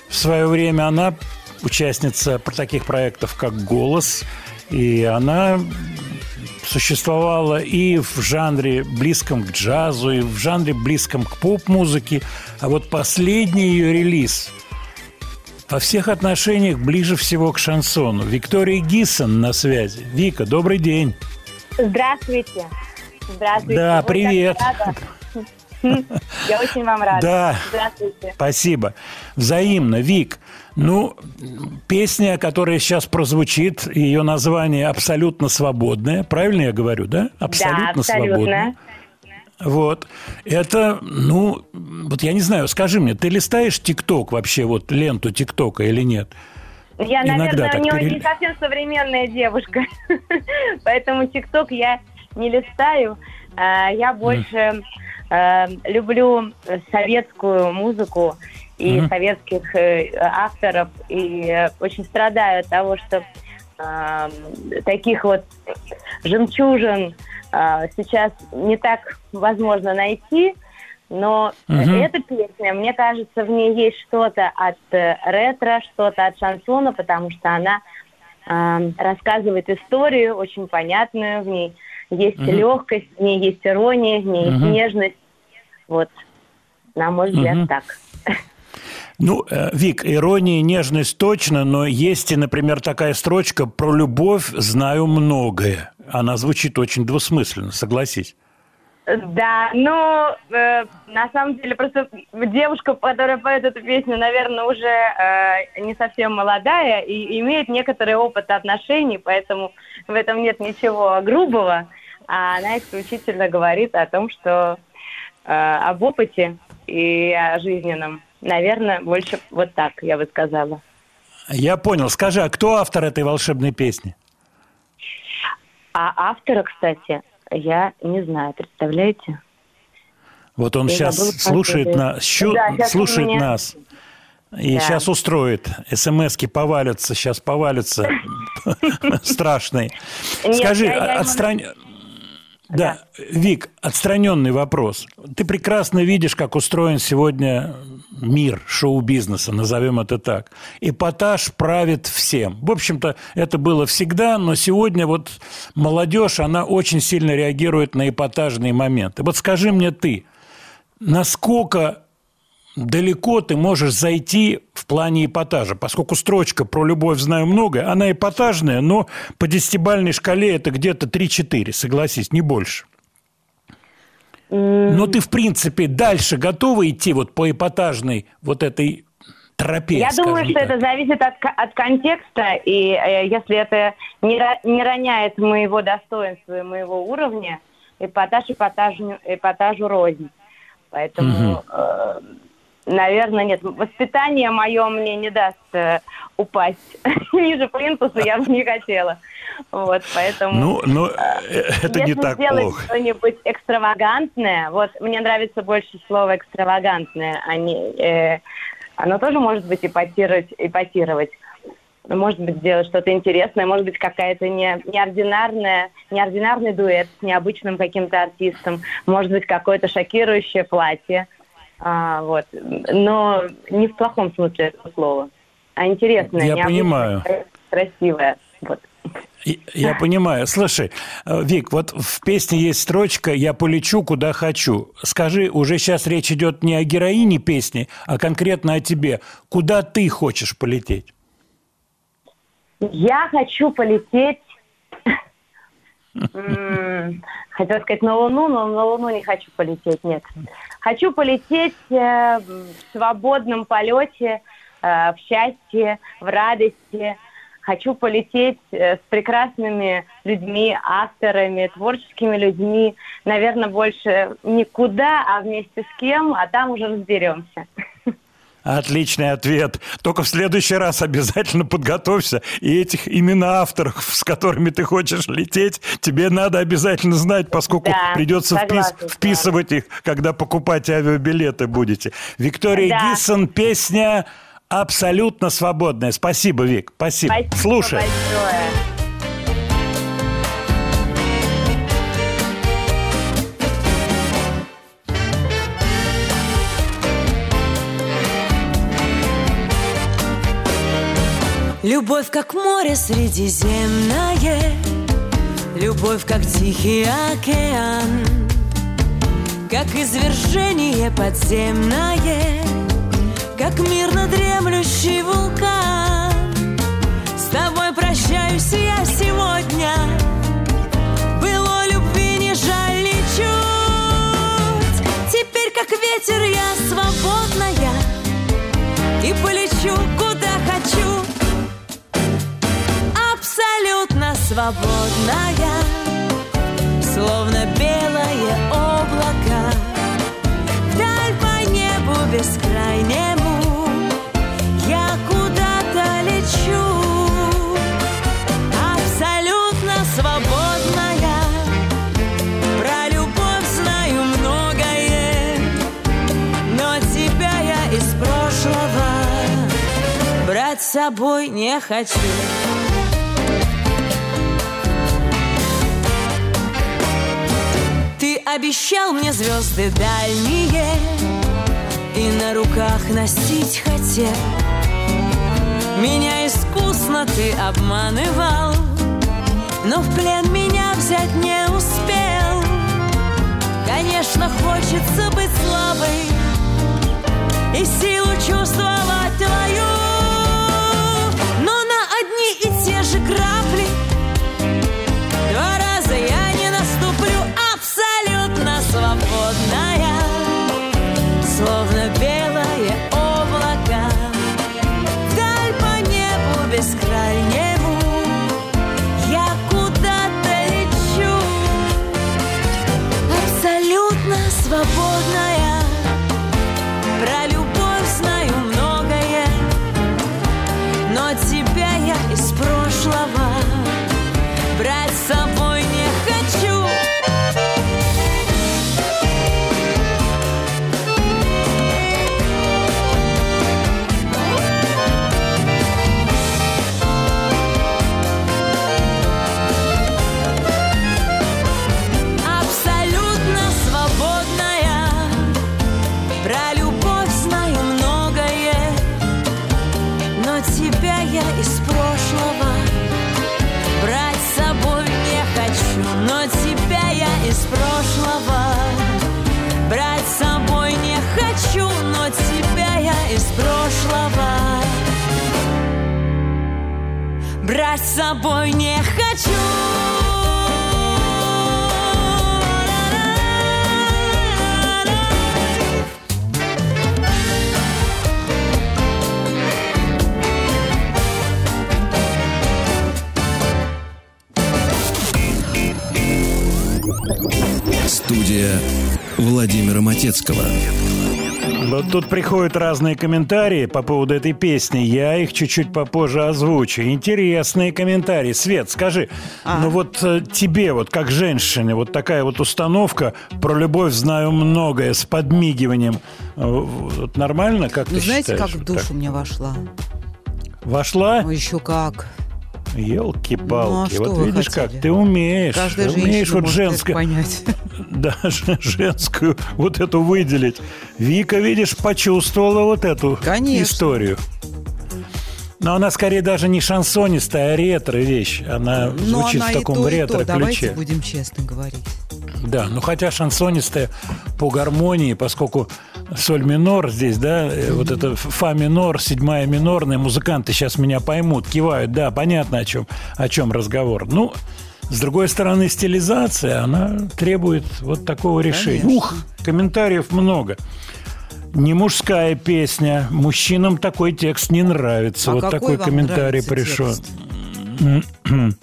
В свое время она участница таких проектов, как «Голос», и она существовала и в жанре близком к джазу, и в жанре близком к поп-музыке. А вот последний ее релиз во всех отношениях ближе всего к шансону. Виктория Гисон на связи. Вика, добрый день. Здравствуйте. Здравствуйте. Да, как привет. [laughs] Я очень вам рада. Да. Здравствуйте. Спасибо. Взаимно, Вик. Ну, песня, которая сейчас прозвучит, ее название «Абсолютно свободная». Правильно я говорю, да? Абсолютно, да, абсолютно. свободная. Вот. Это, ну, вот я не знаю, скажи мне, ты листаешь ТикТок вообще, вот ленту ТикТока или нет? Я, Иногда наверное, не, перел- не совсем современная девушка. [laughs] Поэтому ТикТок я не листаю. А, Я больше э, люблю советскую музыку и советских э, авторов. И э, очень страдаю от того, что э, таких вот жемчужин э, сейчас не так возможно найти. Но Мгм. эта песня, мне кажется, в ней есть что-то от э, ретро, что-то от шансона, потому что она э, рассказывает историю очень понятную, в ней есть Мгм. легкость, в ней есть ирония, в ней есть Мгм. нежность. Вот, на мой взгляд, Мгм. так. [laughs] Ну, э, Вик, ирония, нежность точно, но есть и, например, такая строчка «Про любовь знаю многое». Она звучит очень двусмысленно, согласись. Да, ну, э, на самом деле, просто девушка, которая поет эту песню, наверное, уже э, не совсем молодая и имеет некоторый опыт отношений, поэтому в этом нет ничего грубого. А она исключительно говорит о том, что э, об опыте и о жизненном. Наверное, больше вот так, я бы сказала. Я понял. Скажи, а кто автор этой волшебной песни? А автора, кстати, я не знаю, представляете? Вот он Я сейчас слушает нас, щу- Да, он слушает меня- нас. И Да. сейчас устроит. СМСки повалятся, сейчас повалятся. [laughs] Страшные. Нет, Скажи, я- отстрань... Да, Вик, отстраненный вопрос. Ты прекрасно видишь, как устроен сегодня мир шоу-бизнеса, назовем это так. Эпатаж правит всем. В общем-то, это было всегда, но сегодня вот молодежь, она очень сильно реагирует на эпатажные моменты. Вот скажи мне ты, насколько далеко ты можешь зайти в плане эпатажа, поскольку строчка про любовь знаю много, она эпатажная, но по десятибальной шкале это где-то 3-4, согласись, не больше. Но ты, в принципе, дальше готова идти вот по эпатажной вот этой тропе, Я думаю, что так? это зависит от, от контекста, и э, если это не, не роняет моего достоинства и моего уровня, эпатаж эпатажу, эпатажу рознь. Поэтому, э, наверное, нет. Воспитание мое мне не даст э, упасть [laughs] ниже плинтуса, я бы не хотела. Вот, поэтому... Ну, ну, э, это не так плохо. что-нибудь экстравагантное, вот мне нравится больше слово экстравагантное, а не, э, оно тоже может быть эпатировать, эпатировать. Может быть, сделать что-то интересное, может быть, какая-то не, неординарная, неординарный дуэт с необычным каким-то артистом, может быть, какое-то шокирующее платье. А, вот. Но не в плохом смысле этого слова, а интересное, Я понимаю. красивое. Вот. Я понимаю. Слушай, э, Вик, вот в песне есть строчка «Я полечу, куда хочу». Скажи, уже сейчас речь идет не о героине песни, а конкретно о тебе. Куда ты хочешь полететь? Я хочу полететь... Хотела сказать на Луну, но на Луну не хочу полететь, нет. Хочу полететь э, в свободном полете, э, в счастье, в радости. Хочу полететь э, с прекрасными людьми, авторами, творческими людьми. Наверное, больше никуда, а вместе с кем, а там уже разберемся. Отличный ответ. Только в следующий раз обязательно подготовься. И этих имена авторов, с которыми ты хочешь лететь, тебе надо обязательно знать, поскольку Да, придется согласна вписывать их, когда покупать авиабилеты будете. Виктория Да. Гиссон, песня абсолютно свободная. Спасибо, Вик. Спасибо. Спасибо Слушай. большое. Любовь, как море средиземное. Любовь, как тихий океан. Как извержение подземное. Как мирно дремлющий вулкан. С тобой прощаюсь я сегодня. Было любви не жаль ничуть Теперь, как ветер, я свободная. И полечу, куда свободная, словно белое облако, вдаль по небу бескрайнему я куда-то лечу. Абсолютно свободная, про любовь знаю многое, но тебя я из прошлого брать с собой не хочу. Обещал мне звезды дальние И на руках носить хотел. Меня искусно ты обманывал Но в плен меня взять не успел. Конечно, хочется быть слабой И силу чувствовать твою Но на одни и те же грабли брать с собой не хочу. Студия Владимира Матецкого. Вот тут приходят разные комментарии по поводу этой песни. Я их чуть-чуть попозже озвучу. Интересные комментарии. Свет, скажи, ну вот э, тебе, вот как женщине, вот такая вот установка про любовь знаю многое с подмигиванием. э, Вот нормально, как Ну, ты знаете, считаешь? как в Вот душу так? мне вошла? Вошла? Ну, еще как. Елки-палки. Ну, а вот видишь хотели? как, ты умеешь. Каждая ты умеешь вот женское, понять. [laughs] даже женскую вот эту выделить. Вика, видишь, почувствовала вот эту Конечно. историю. Но она скорее даже не шансонистая, а ретро вещь. Она Но звучит она в таком и то, и то. ретро Давайте ключе. будем честно говорить. Да, ну хотя шансонистая по гармонии, поскольку соль минор здесь, да, э, вот это фа минор, седьмая минорная, музыканты сейчас меня поймут, кивают, да, понятно, о чем, о чем разговор. Ну, с другой стороны, стилизация, она требует вот такого решения. Конечно. Ух, комментариев много. Не мужская песня, мужчинам такой текст не нравится. А вот такой комментарий пришел. текст? [clears throat]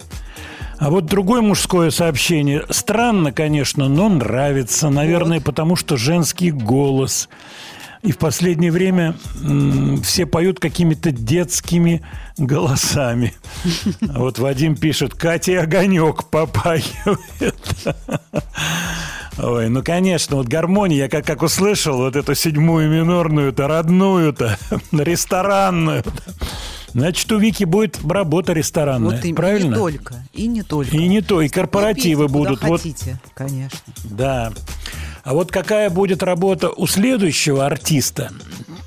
А вот другое мужское сообщение. Странно, конечно, но нравится. Наверное, потому что женский голос. И в последнее время все поют какими-то детскими голосами. [laughs] Вот Вадим пишет, Катя Огонек попахивает. [laughs] Ой, ну, конечно, вот гармония, я как, как услышал вот эту седьмую минорную-то, родную-то, [laughs] ресторанную Значит, у Вики будет работа ресторанная, Вот и, и правильно? не только. И не только. И не то, и корпоративы куда будут. Вот, хотите, конечно. да. А вот какая будет работа у следующего артиста,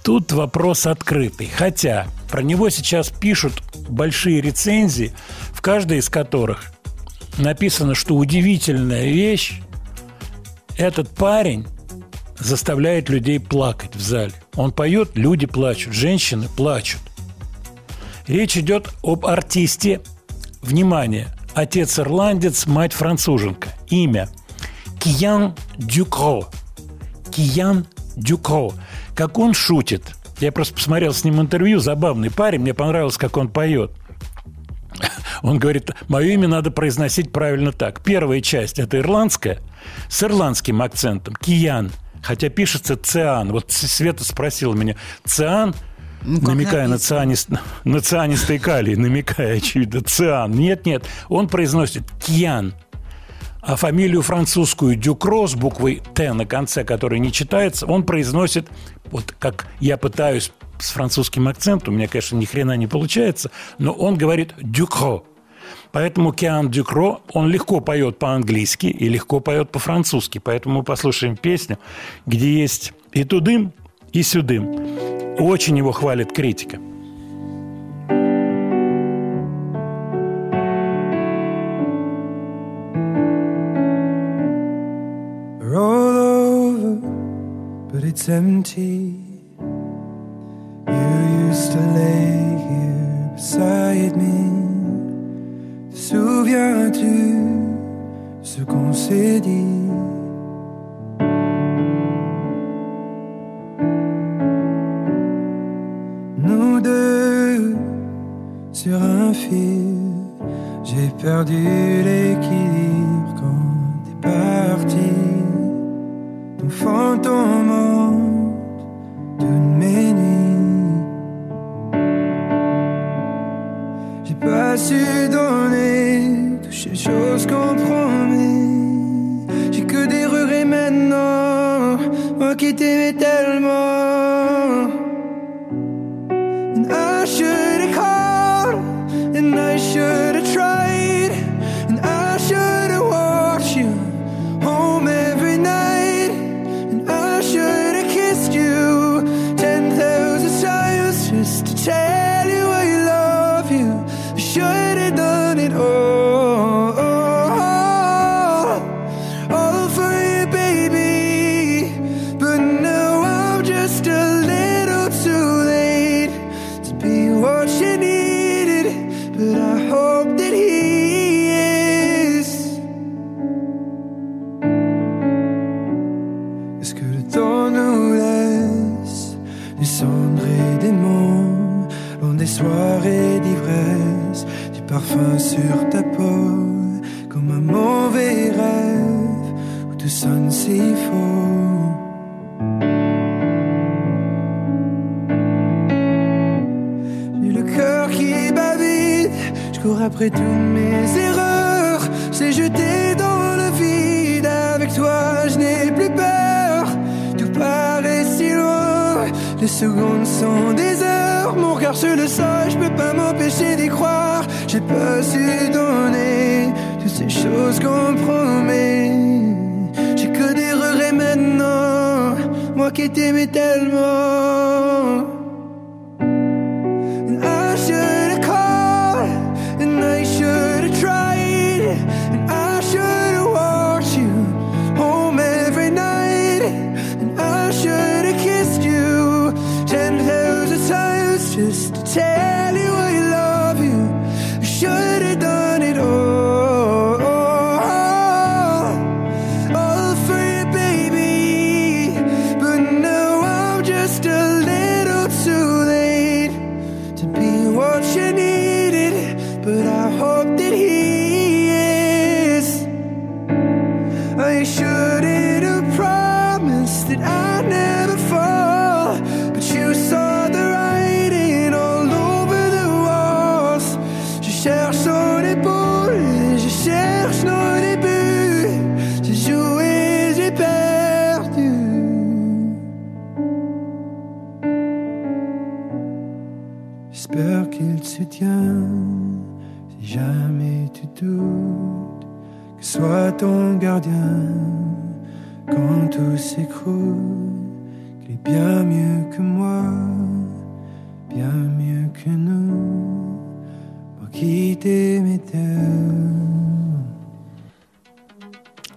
тут вопрос открытый. Хотя про него сейчас пишут большие рецензии, в каждой из которых написано, что удивительная вещь, этот парень заставляет людей плакать в зале. Он поет, люди плачут, женщины плачут. Речь идет об артисте. Внимание! Отец ирландец, мать француженка. Имя Киян Дюкро. Киян Дюкро. Как он шутит. Я просто посмотрел с ним интервью. Забавный парень. Мне понравилось, как он поет. Он говорит, мое имя надо произносить правильно так. Первая часть – это ирландская, с ирландским акцентом. Киян. Хотя пишется Циан. Вот Света спросила меня, Циан – Ну, намекая на, цианист, [laughs] на цианистый калий, намекая, очевидно, циан. Нет, нет, он произносит кьян. А фамилию французскую Дюкро с буквой Т на конце, которая не читается, он произносит, вот как я пытаюсь с французским акцентом, у меня, конечно, ни хрена не получается, но он говорит Дюкро. Поэтому Киан Дюкро, он легко поет по-английски и легко поет по-французски. Поэтому мы послушаем песню, где есть и тудым, и сюдым. Очень его хвалит критика. roll over, but it's empty. You used to lay here beside me. Souviens-tu ce qu'on s'est dit? Sur un fil, j'ai perdu l'équilibre quand t'es parti. Ton fantôme hante toutes mes nuits. J'ai pas su donner toutes ces choses qu'on promet. J'ai que des regrets maintenant, moi qui t'aimais tellement. Après toutes mes erreurs, j'ai jeté dans le vide. Avec toi, je n'ai plus peur, tout paraît si loin. Les secondes sont des heures, mon cœur sur le sol, je peux pas m'empêcher d'y croire. J'ai pas su donner toutes ces choses qu'on promet. J'ai que des regrets maintenant, moi qui t'aimais tellement.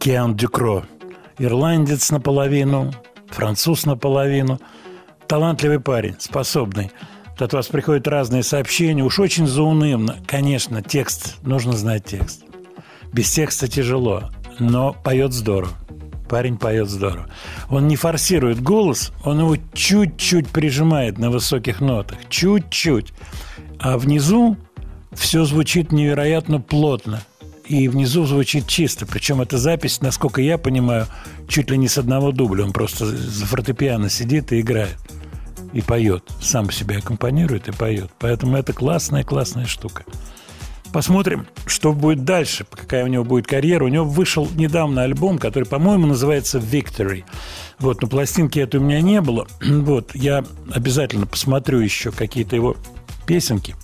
Киан Дюкро. Ирландец наполовину, француз наполовину. Талантливый парень, способный. От вас приходят разные сообщения. Уж очень заунывно. Конечно, текст. Нужно знать текст. Без текста тяжело, но поет здорово. Парень поет здорово. Он не форсирует голос, он его чуть-чуть прижимает на высоких нотах. Чуть-чуть. А внизу все звучит невероятно плотно. И внизу звучит чисто. Причем эта запись, насколько я понимаю, чуть ли не с одного дубля. Он просто за фортепиано сидит и играет. И поет. Сам по себе аккомпанирует и поет. Поэтому это классная-классная штука. Посмотрим, что будет дальше, какая у него будет карьера. У него вышел недавно альбом, который, по-моему, называется «Victory». Вот, но пластинки этой у меня не было. [clears throat] Вот, я обязательно посмотрю еще какие-то его песенки.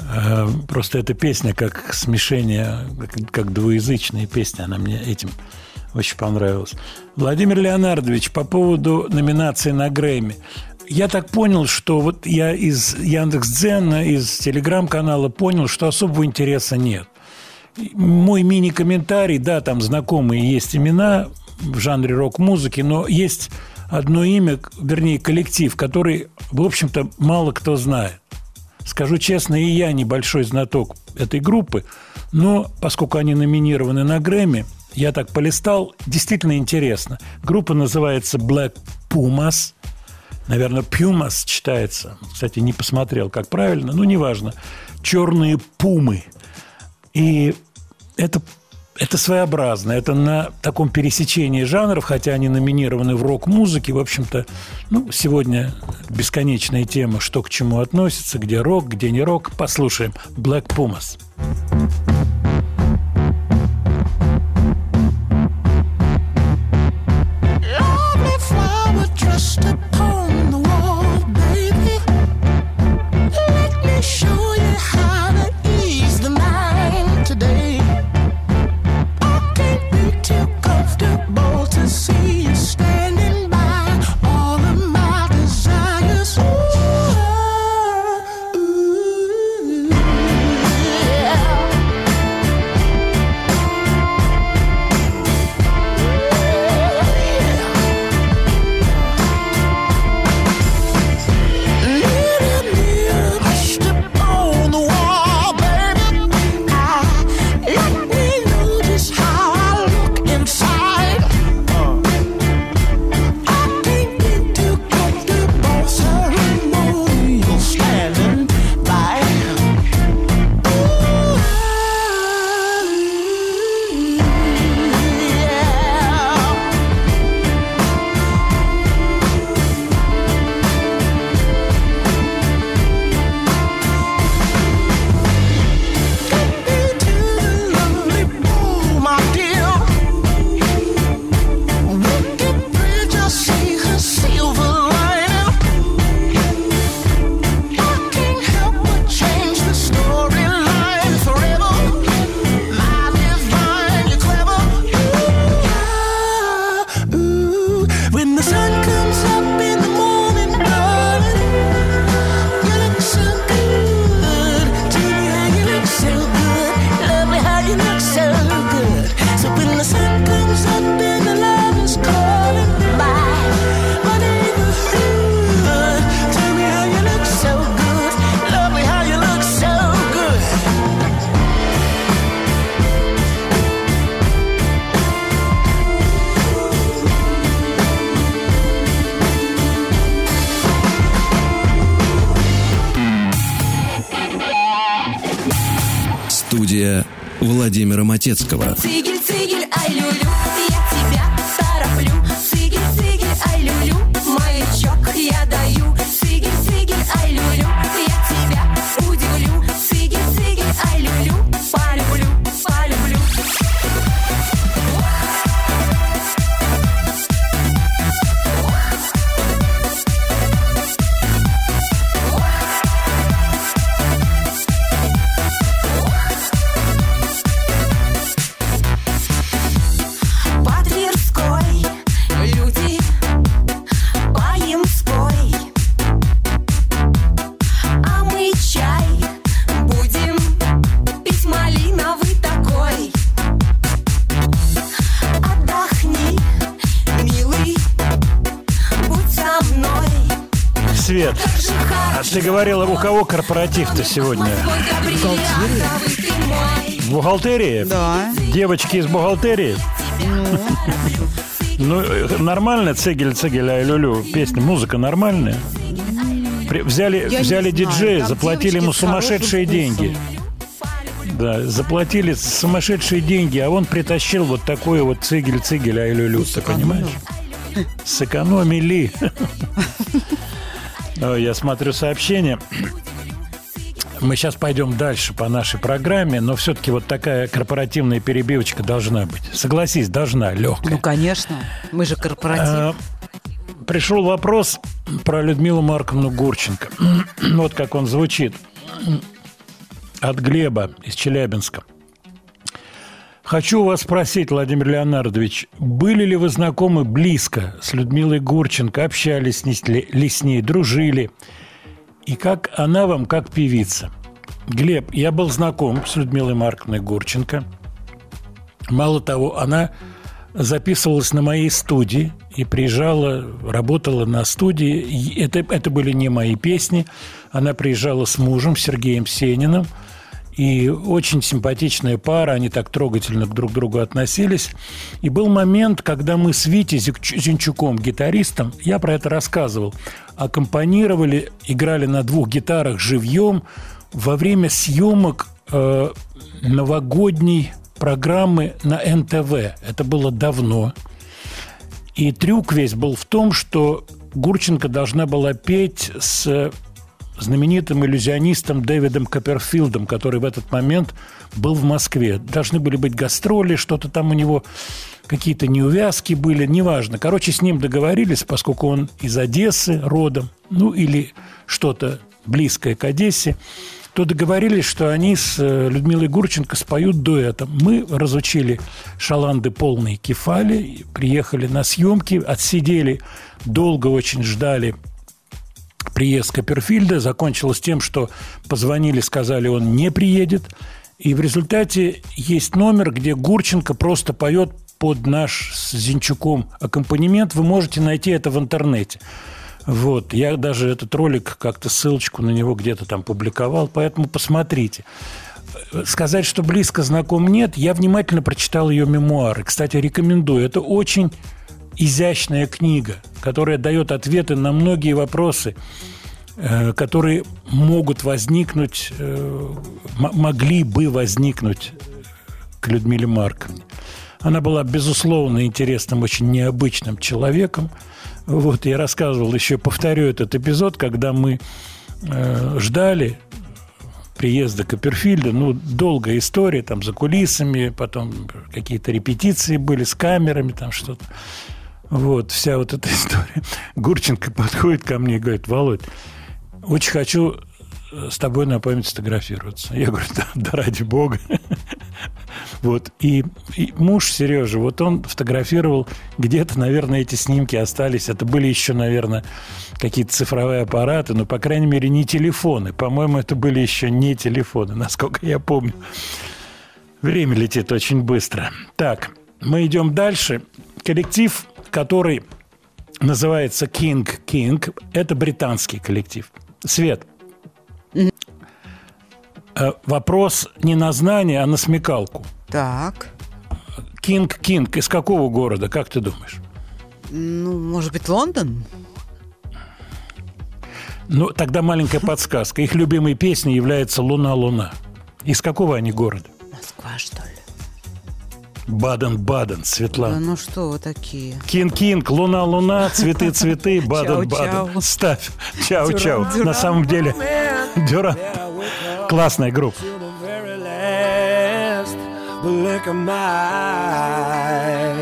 Э, Просто эта песня как смешение, как, двуязычная песня, она мне этим очень понравилась. Владимир Леонардович, по поводу номинации на Грэмми. Я так понял, что вот я из Яндекс.Дзена, из Телеграм-канала понял, что особого интереса нет. Мой мини-комментарий, да, там знакомые есть имена в жанре рок-музыки, но есть одно имя, вернее, коллектив, который, в общем-то, мало кто знает. Скажу честно, и я небольшой знаток этой группы, но поскольку они номинированы на Грэмми, я так полистал, действительно интересно. Группа называется Black Pumas. Наверное, Pumas читается. Кстати, не посмотрел, как правильно, но неважно. Черные пумы. И это, это своеобразно. Это на таком пересечении жанров, хотя они номинированы в рок-музыке. В общем-то, ну, сегодня бесконечная тема, что к чему относится, где рок, где не рок. Послушаем. Black Pumas. Lovely flower dressed upon Владимира Матецкого. Ты говорила, у кого корпоратив-то сегодня? Мой. В бухгалтерии? Да. Девочки из бухгалтерии? Ну, э, нормально цегель, цегель, ай, люлю. Песня, музыка нормальная. При- взяли Я взяли знаю, диджея, там заплатили ему сумасшедшие деньги. Да, заплатили сумасшедшие деньги, а он притащил вот такой вот цигель, цигель, ай, люлю. Ты понимаешь? Сэкономили. Ой, Я смотрю сообщение. Мы сейчас пойдем дальше по нашей программе, но все-таки вот такая корпоративная перебивочка должна быть. Согласись, должна, легкая. Ну, конечно. Мы же корпоратив. А, Пришел вопрос про Людмилу Марковну Гурченко. [clears throat] Вот как он звучит. От Глеба из Челябинска. Хочу вас спросить, Владимир Леонардович, были ли вы знакомы близко с Людмилой Гурченко, общались ли с ней, дружили? И как она вам, как певица? Глеб, я был знаком с Людмилой Марковной Гурченко. Мало того, она записывалась на моей студии и приезжала, работала на студии. Это, это были не мои песни. Она приезжала с мужем Сергеем Сениным. И очень симпатичная пара, они так трогательно друг к другу относились. И был момент, когда мы с Витей Зинчуком, гитаристом, я про это рассказывал, аккомпанировали, играли на двух гитарах живьем во время съемок э, новогодней программы на НТВ. Это было давно. И трюк весь был в том, что Гурченко должна была петь с знаменитым иллюзионистом Дэвидом Копперфилдом, который в этот момент был в Москве. Должны были быть гастроли, что-то там у него, какие-то неувязки были, неважно. Короче, с ним договорились, поскольку он из Одессы родом, ну или что-то близкое к Одессе, то договорились, что они с э, Людмилой Гурченко споют дуэтом. Мы разучили шаланды полные кефали, приехали на съемки, отсидели, долго очень ждали приезд Копперфильда. Закончилось тем, что позвонили, сказали, он не приедет. И в результате есть номер, где Гурченко просто поет под наш с Зинчуком аккомпанемент. Вы можете найти это в интернете. Вот, я даже этот ролик, как-то ссылочку на него где-то там публиковал, поэтому посмотрите. Сказать, что близко знаком нет, я внимательно прочитал ее мемуары. Кстати, рекомендую. Это очень изящная книга, которая дает ответы на многие вопросы, э, которые могут возникнуть, э, могли бы возникнуть к Людмиле Марковне. Она была, безусловно, интересным, очень необычным человеком. Вот, я рассказывал, еще повторю этот эпизод, когда мы э, ждали приезда Копперфильда, ну, долгая история, там, за кулисами, потом какие-то репетиции были с камерами, там что-то. Вот, вся вот эта [laughs] история. Гурченко подходит ко мне и говорит, Володь, очень хочу с тобой на память сфотографироваться. Я говорю, да, да ради бога. [laughs] Вот. И, и муж Сережа, вот он фотографировал, где-то, наверное, эти снимки остались. Это были еще, наверное, какие-то цифровые аппараты, но, по крайней мере, не телефоны. По-моему, это были еще не телефоны, насколько я помню. Время летит очень быстро. Так, мы идем дальше. Коллектив, который называется King King, это британский коллектив. Свет. Э, Вопрос не на знание, а на смекалку. Так. Кинг Кинг из какого города, как ты думаешь? Ну, может быть, Лондон? Ну, тогда маленькая подсказка. Их любимой песней является «Луна, луна». Из какого они города? что ли? Баден-Баден, Да Светлана. ну что вы такие? Кинг-Кинг, Луна-Луна, Цветы-Цветы, Баден-Баден. Ставь. Чау-чау. Дюран-Дюран. На самом деле, Дюран. Классная группа. very last blink of my eye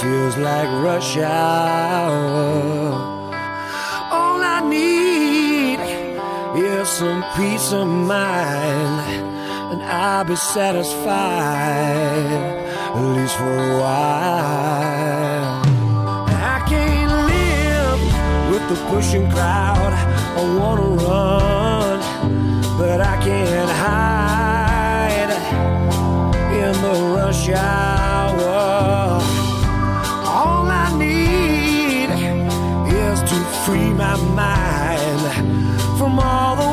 feels like rush hour. All I need is some peace of mind, and I'll be satisfied, at least for a while. I can't live with the pushing crowd. I wanna run, but I can't hide in the rush hour. All I need is to free my mind from all the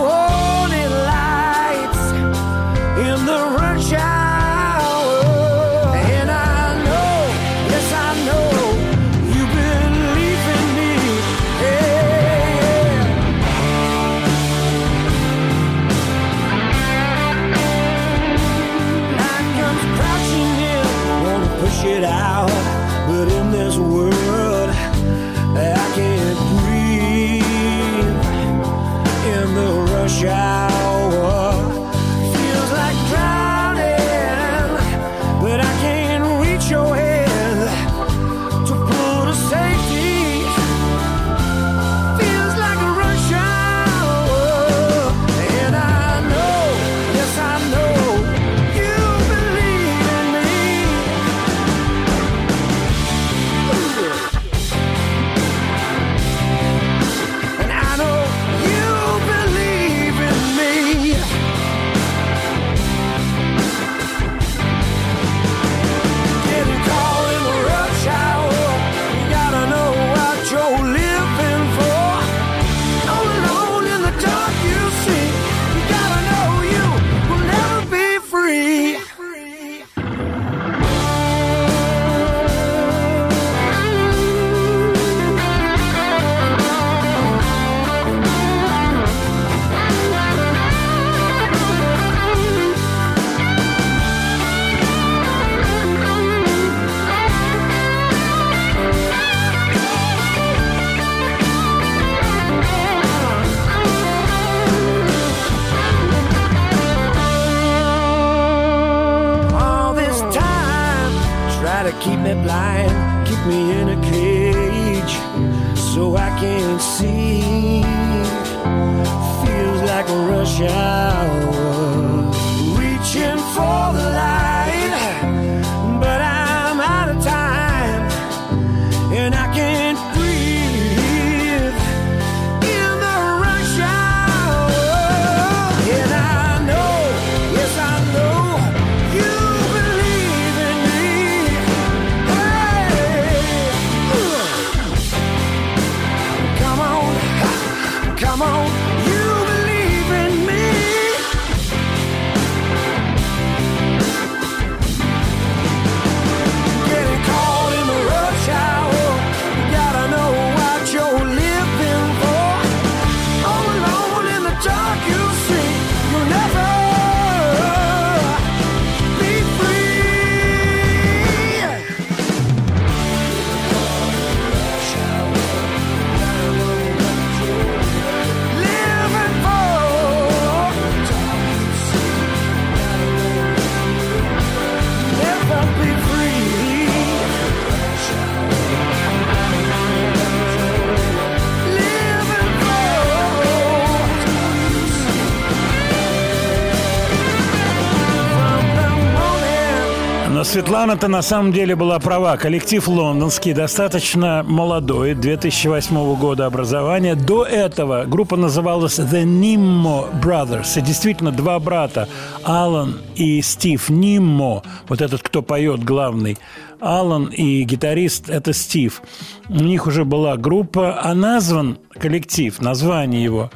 Светлана-то на самом деле была права. Коллектив лондонский, достаточно молодой, 2008 года образования. До этого группа называлась The Nimmo Brothers. И действительно два брата, Алан и Стив Ниммо. Вот этот, кто поет главный. Алан и гитарист – это Стив. У них уже была группа, а назван коллектив, название его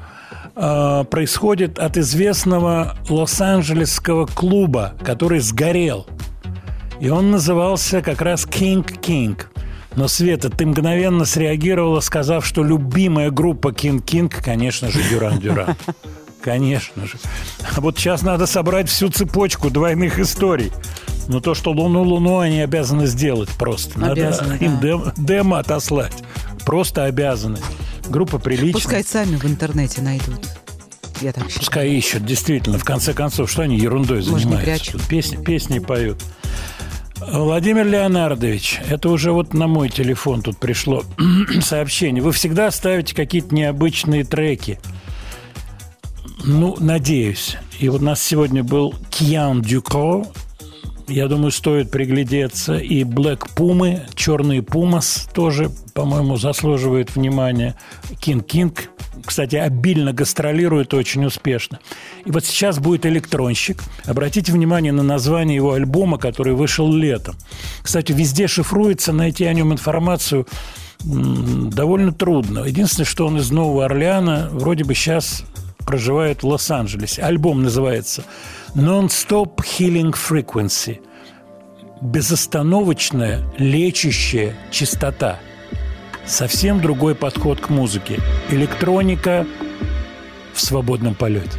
э, происходит от известного лос-анджелесского клуба, который сгорел. И он назывался как раз King King. Но, Света, ты мгновенно среагировала, сказав, что любимая группа King King, конечно же, Дюран Дюран. [laughs] конечно же. А вот сейчас надо собрать всю цепочку двойных историй. Но то, что Луну-Луну они обязаны сделать просто. Надо Обязаны, им да. дем- демо отослать. Просто обязаны. Группа приличная. Пускай сами в интернете найдут. Я так считаю. Пускай ищут, действительно. В конце концов, что они ерундой Может, занимаются? Песни, песни поют. Владимир Леонардович, это уже вот на мой телефон тут пришло [clears throat] сообщение. Вы всегда ставите какие-то необычные треки. Ну, надеюсь. И вот у нас сегодня был Кьян Дюкро. Я думаю, стоит приглядеться. И Black Пумы, Черный Пумас тоже, по-моему, заслуживает внимания. Кинг Кинг, кстати, обильно гастролирует очень успешно. И вот сейчас будет электронщик. Обратите внимание на название его альбома, который вышел летом. Кстати, везде шифруется, найти о нем информацию довольно трудно. Единственное, что он из Нового Орлеана, вроде бы сейчас проживает в Лос-Анджелесе. Альбом называется Non-Stop Healing Frequency. Безостановочная лечащая чистота. Совсем другой подход к музыке. Электроника в свободном полете.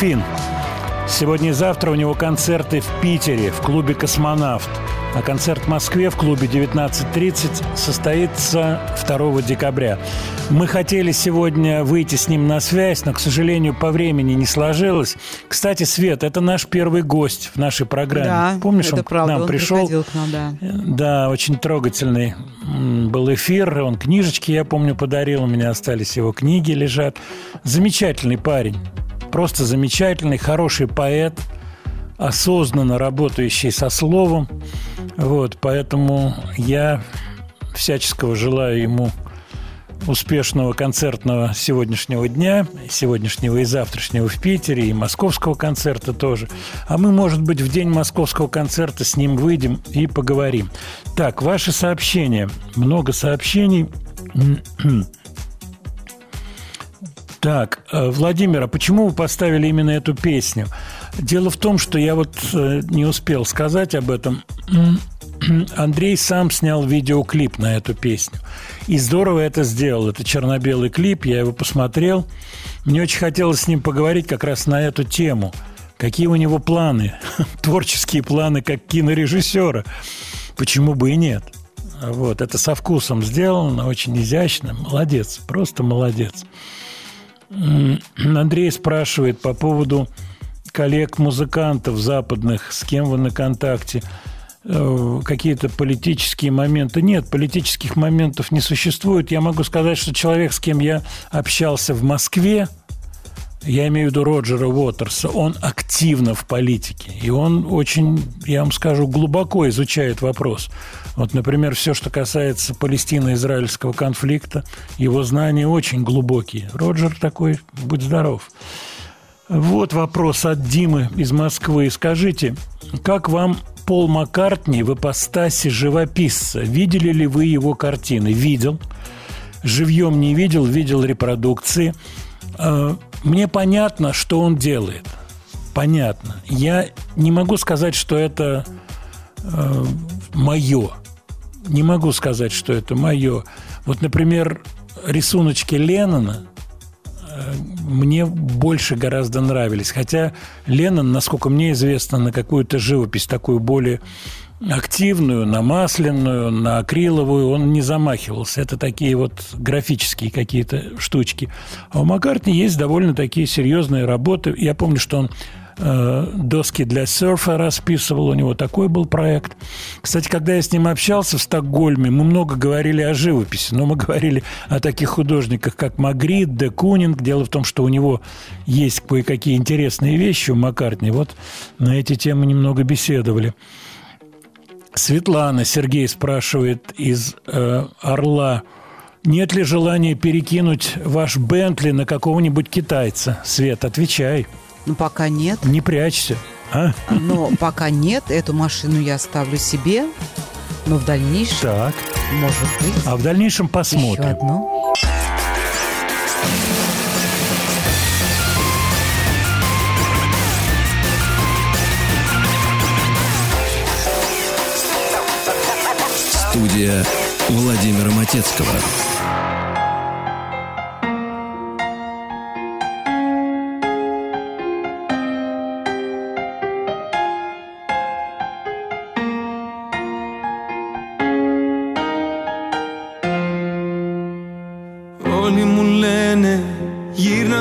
Дельфин. Сегодня и завтра у него концерты в Питере, в клубе «Космонавт». А концерт в Москве в клубе 19.30 состоится 2 декабря. Мы хотели сегодня выйти с ним на связь, но, к сожалению, по времени не сложилось. Кстати, Свет, это наш первый гость в нашей программе. Да, Помнишь, он правда, к нам он пришел? к нам, да. Да, очень трогательный был эфир. Он книжечки, я помню, подарил. У меня остались его книги лежат. Замечательный парень. Просто замечательный, хороший поэт, осознанно работающий со словом. Вот, поэтому я всяческого желаю ему успешного концертного сегодняшнего дня, сегодняшнего и завтрашнего в Питере, и московского концерта тоже. А мы, может быть, в день московского концерта с ним выйдем и поговорим. Так, ваши сообщения. Много сообщений. [clears throat] Так, э, Владимир, а почему вы поставили именно эту песню? Дело в том, что я вот э, не успел сказать об этом. [clears throat] Андрей сам снял видеоклип на эту песню. И здорово это сделал. Это черно-белый клип, я его посмотрел. Мне очень хотелось с ним поговорить как раз на эту тему. Какие у него планы, [laughs] творческие планы как кинорежиссера. Почему бы и нет? Вот, это со вкусом сделано, очень изящно. Молодец, просто молодец. Андрей спрашивает по поводу коллег-музыкантов западных, с кем вы на контакте. Э, Какие-то политические моменты. Нет, политических моментов не существует. Я могу сказать, что человек, с кем я общался в Москве, я имею в виду Роджера Уотерса, он активно в политике. И он очень, я вам скажу, глубоко изучает вопрос. Вот, например, все, что касается палестино-израильского конфликта, его знания очень глубокие. Роджер такой, будь здоров. Вот вопрос от Димы из Москвы. Скажите, как вам Пол Маккартни в ипостаси живописца? Видели ли вы его картины? Видел. Живьем не видел, видел репродукции. Э, Мне понятно, что он делает. Понятно. Я не могу сказать, что это э, мое. Не могу сказать, что это мое. Вот, например, рисуночки Леннона э, мне больше гораздо нравились. Хотя Леннон, насколько мне известно, на какую-то живопись такую более активную, на масляную, на акриловую он не замахивался. Это такие вот графические какие-то штучки. А у Маккартни есть довольно такие серьезные работы. Я помню, что он доски для серфа расписывал, у него такой был проект. Кстати, когда я с ним общался в Стокгольме, мы много говорили о живописи, но мы говорили о таких художниках, как Магрит, Де Кунинг. Дело в том, что у него есть кое-какие интересные вещи у Маккартни. Вот на эти темы немного беседовали. Светлана Сергей спрашивает из э, Орла. Нет ли желания перекинуть ваш Бентли на какого-нибудь китайца? Свет, отвечай. Ну, пока нет. Не прячься. А? Но пока нет, эту машину я оставлю себе. Но в дальнейшем, Так. может быть, А в дальнейшем еще посмотрим. одну. Студия Владимира Матецкого.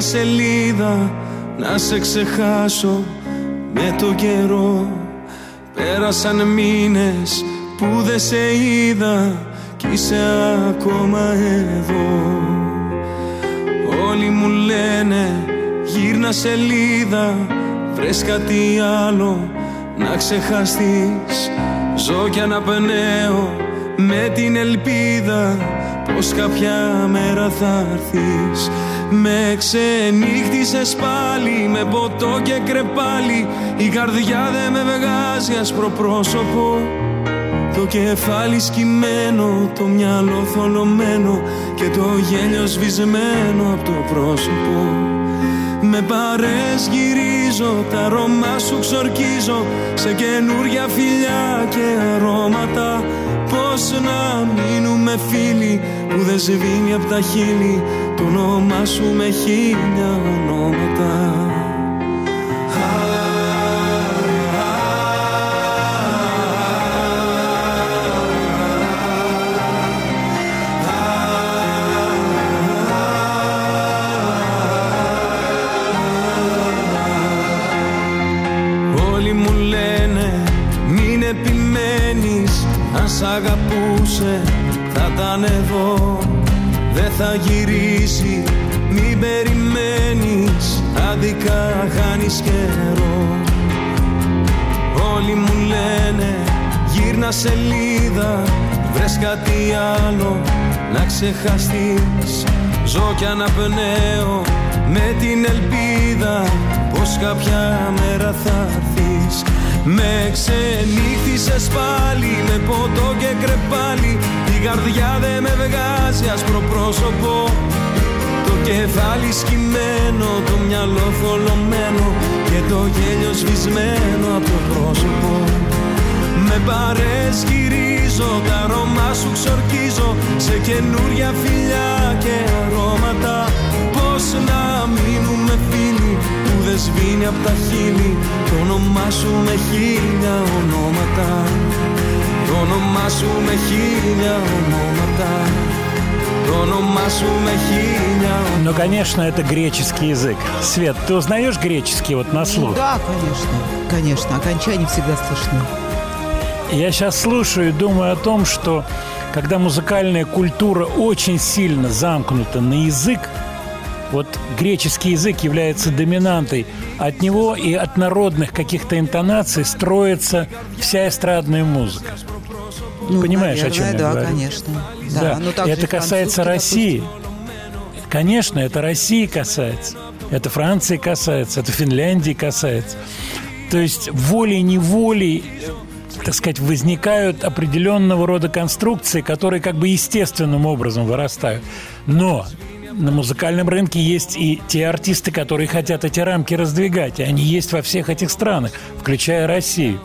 Σελίδα να σε ξεχάσω με το καιρό. Πέρασαν μήνες που δεν σε είδα κι είσαι ακόμα εδώ. Όλοι μου λένε γύρνα σελίδα Βρες κάτι άλλο να ξεχαστείς. Ζω κι αναπνέω με την ελπίδα Πως κάποια μέρα θα έρθεις Με ξενύχτησες πάλι με ποτό και κρεπάλι Η καρδιά δεν με βγάζει άσπρο πρόσωπο το κεφάλι σκυμμένο, το μυαλό θολωμένο και το γέλιο σβησμένο από το πρόσωπο. Με παρές γυρίζω, τα αρώμα σου ξορκίζω σε καινούρια φιλιά και αρώματα. Πώς να μείνουμε φίλοι που δεν σβήνει από τα χείλη το όνομά σου με χίλια ονόματα. Όλοι μου λένε μην επιμένεις Αν σ' αγαπούσε θα ήταν εδώ Δεν θα γυρίσει. Μην περιμένεις Άδικα χάνεις καιρό. Όλοι μου λένε γύρνα σελίδα Βρες κάτι άλλο να ξεχαστείς. Ζω κι αναπνέω με την ελπίδα Πως κάποια μέρα θα έρθεις. Με ξενύχτησες πάλι με ποτό και κρεπάλι Η καρδιά δεν με βγάζει άσπρο πρόσωπο. Το κεφάλι σκυμμένο, το μυαλό θολωμένο Και το γέλιο σβησμένο από το πρόσωπο. Με παρές γυρίζω, τα αρώμα σου ξορκίζω Σε καινούρια φιλιά και αρώματα. Πώς να μείνουμε φίλοι που δεν σβήνει από τα χείλη Το όνομά σου με χίλια ονόματα Το όνομά σου με χίλια ονόματα Το όνομά σου με χίλια Ну, конечно, это греческий язык. Свет, ты узнаешь греческий вот на слух? Да, конечно. Конечно, окончания всегда слышны. Я сейчас слушаю и думаю о том, что когда музыкальная культура очень сильно замкнута на язык, вот греческий язык является доминантой. От него и от народных каких-то интонаций строится вся эстрадная музыка. Ну, Понимаешь, о чем наверное, я да, говорю? конечно. Да, Да, ну, так и же это касается России. Конечно, это России касается. Это Франции касается, это Финляндии касается. То есть волей-неволей, так сказать, возникают определенного рода конструкции, которые как бы естественным образом вырастают. Но на музыкальном рынке есть и те артисты, которые хотят эти рамки раздвигать. И они есть во всех этих странах, включая Россию.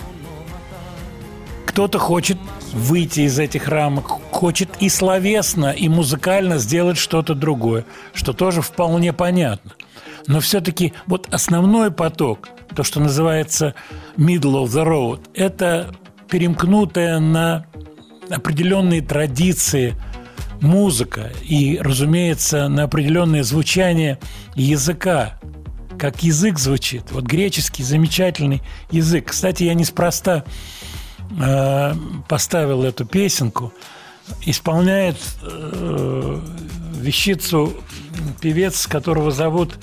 Кто-то хочет выйти из этих рамок, хочет и словесно, и музыкально сделать что-то другое, что тоже вполне понятно. Но все-таки вот основной поток, то, что называется middle of the road, это перемкнутая на определенные традиции музыка и, разумеется, на определенное звучание языка, как язык звучит. Вот греческий замечательный язык. Кстати, я неспроста э, поставил эту песенку. Исполняет э, вещицу певец, которого зовут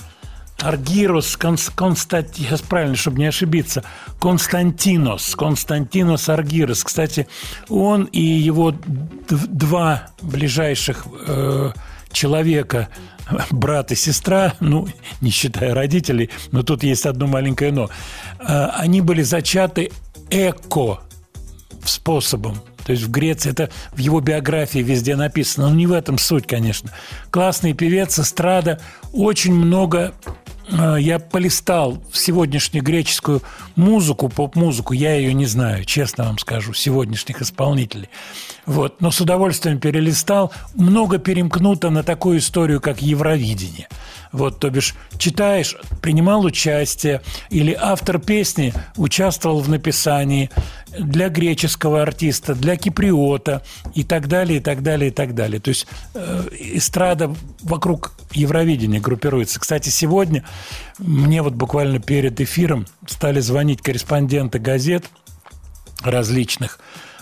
Аргирос Конс- Констат... Сейчас правильно, чтобы не ошибиться. Константинос. Константинос Аргирос. Кстати, он и его два ближайших э, человека, [laughs] брат и сестра, ну, не считая родителей, но тут есть одно маленькое «но», э, они были зачаты эко способом. То есть в Греции это в его биографии везде написано. Но не в этом суть, конечно. Классный певец, эстрада. Очень много э, я полистал сегодняшнюю греческую музыку, поп-музыку, я ее не знаю, честно вам скажу, сегодняшних исполнителей. Вот. Но с удовольствием перелистал. Много перемкнуто на такую историю, как Евровидение. Вот, то бишь, читаешь, принимал участие, или автор песни участвовал в написании для греческого артиста, для киприота и так далее, и так далее, и так далее. То есть э, эстрада вокруг Евровидения группируется. Кстати, сегодня мне вот буквально перед эфиром стали звонить корреспонденты газет различных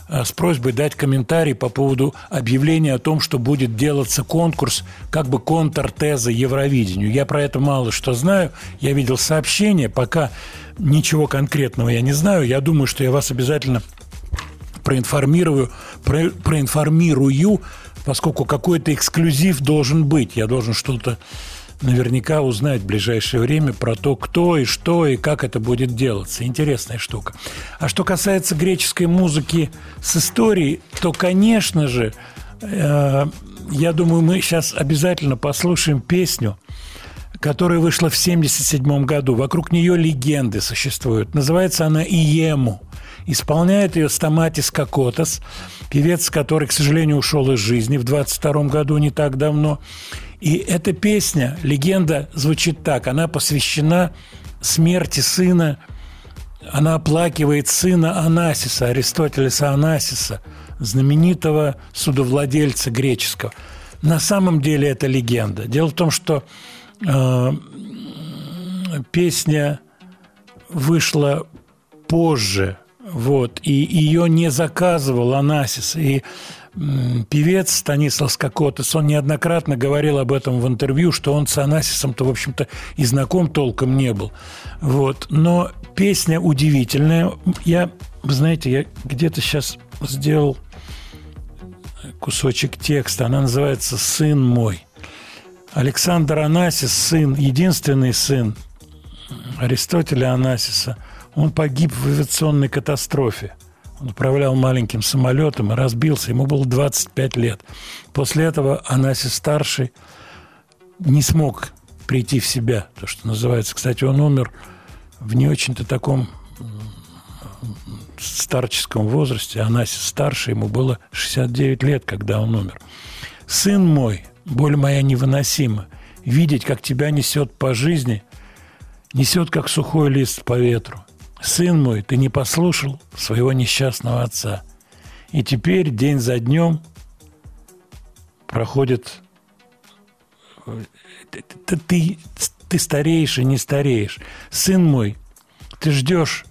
э, с просьбой дать комментарий по поводу объявления о том, что будет делаться конкурс, как бы контртеза Евровидению. Я про это мало что знаю. Я видел сообщение, пока ничего конкретного я не знаю. Я думаю, что я вас обязательно проинформирую, про- проинформирую, поскольку какой-то эксклюзив должен быть. Я должен что-то наверняка узнать в ближайшее время про то, кто и что и как это будет делаться. Интересная штука. А что касается греческой музыки с историей, то, конечно же, э, я думаю, мы сейчас обязательно послушаем песню, которая вышла в 1977 году. Вокруг нее легенды существуют. Называется она «Иему». Исполняет ее Стаматис Кокотас, певец, который, к сожалению, ушел из жизни в 22 году, не так давно. И эта песня, легенда звучит так. Она посвящена смерти сына она оплакивает сына Анасиса, Аристотелеса Анасиса, знаменитого судовладельца греческого. На самом деле это легенда. Дело в том, что э, песня вышла позже, вот, и ее не заказывал Анасис. И певец Станислав Скокотес, он неоднократно говорил об этом в интервью, что он с Анасисом-то, в общем-то, и знаком толком не был. Вот. Но песня удивительная. Я, вы знаете, я где-то сейчас сделал кусочек текста. Она называется «Сын мой». Александр Анасис, сын, единственный сын Аристотеля Анасиса, он погиб в авиационной катастрофе. Он управлял маленьким самолетом и разбился. Ему было 25 лет. После этого Анасис-старший не смог прийти в себя, то, что называется. Кстати, он умер в не очень-то таком старческом возрасте. Анасис-старший, ему было 69 лет, когда он умер. «Сын мой, боль моя невыносима. Видеть, как тебя несет по жизни, несет, как сухой лист по ветру. Сын мой, ты не послушал своего несчастного отца. И теперь день за днем проходит... э, Ты, ты- ты, стареешь и не стареешь. Сын мой, ты ждешь...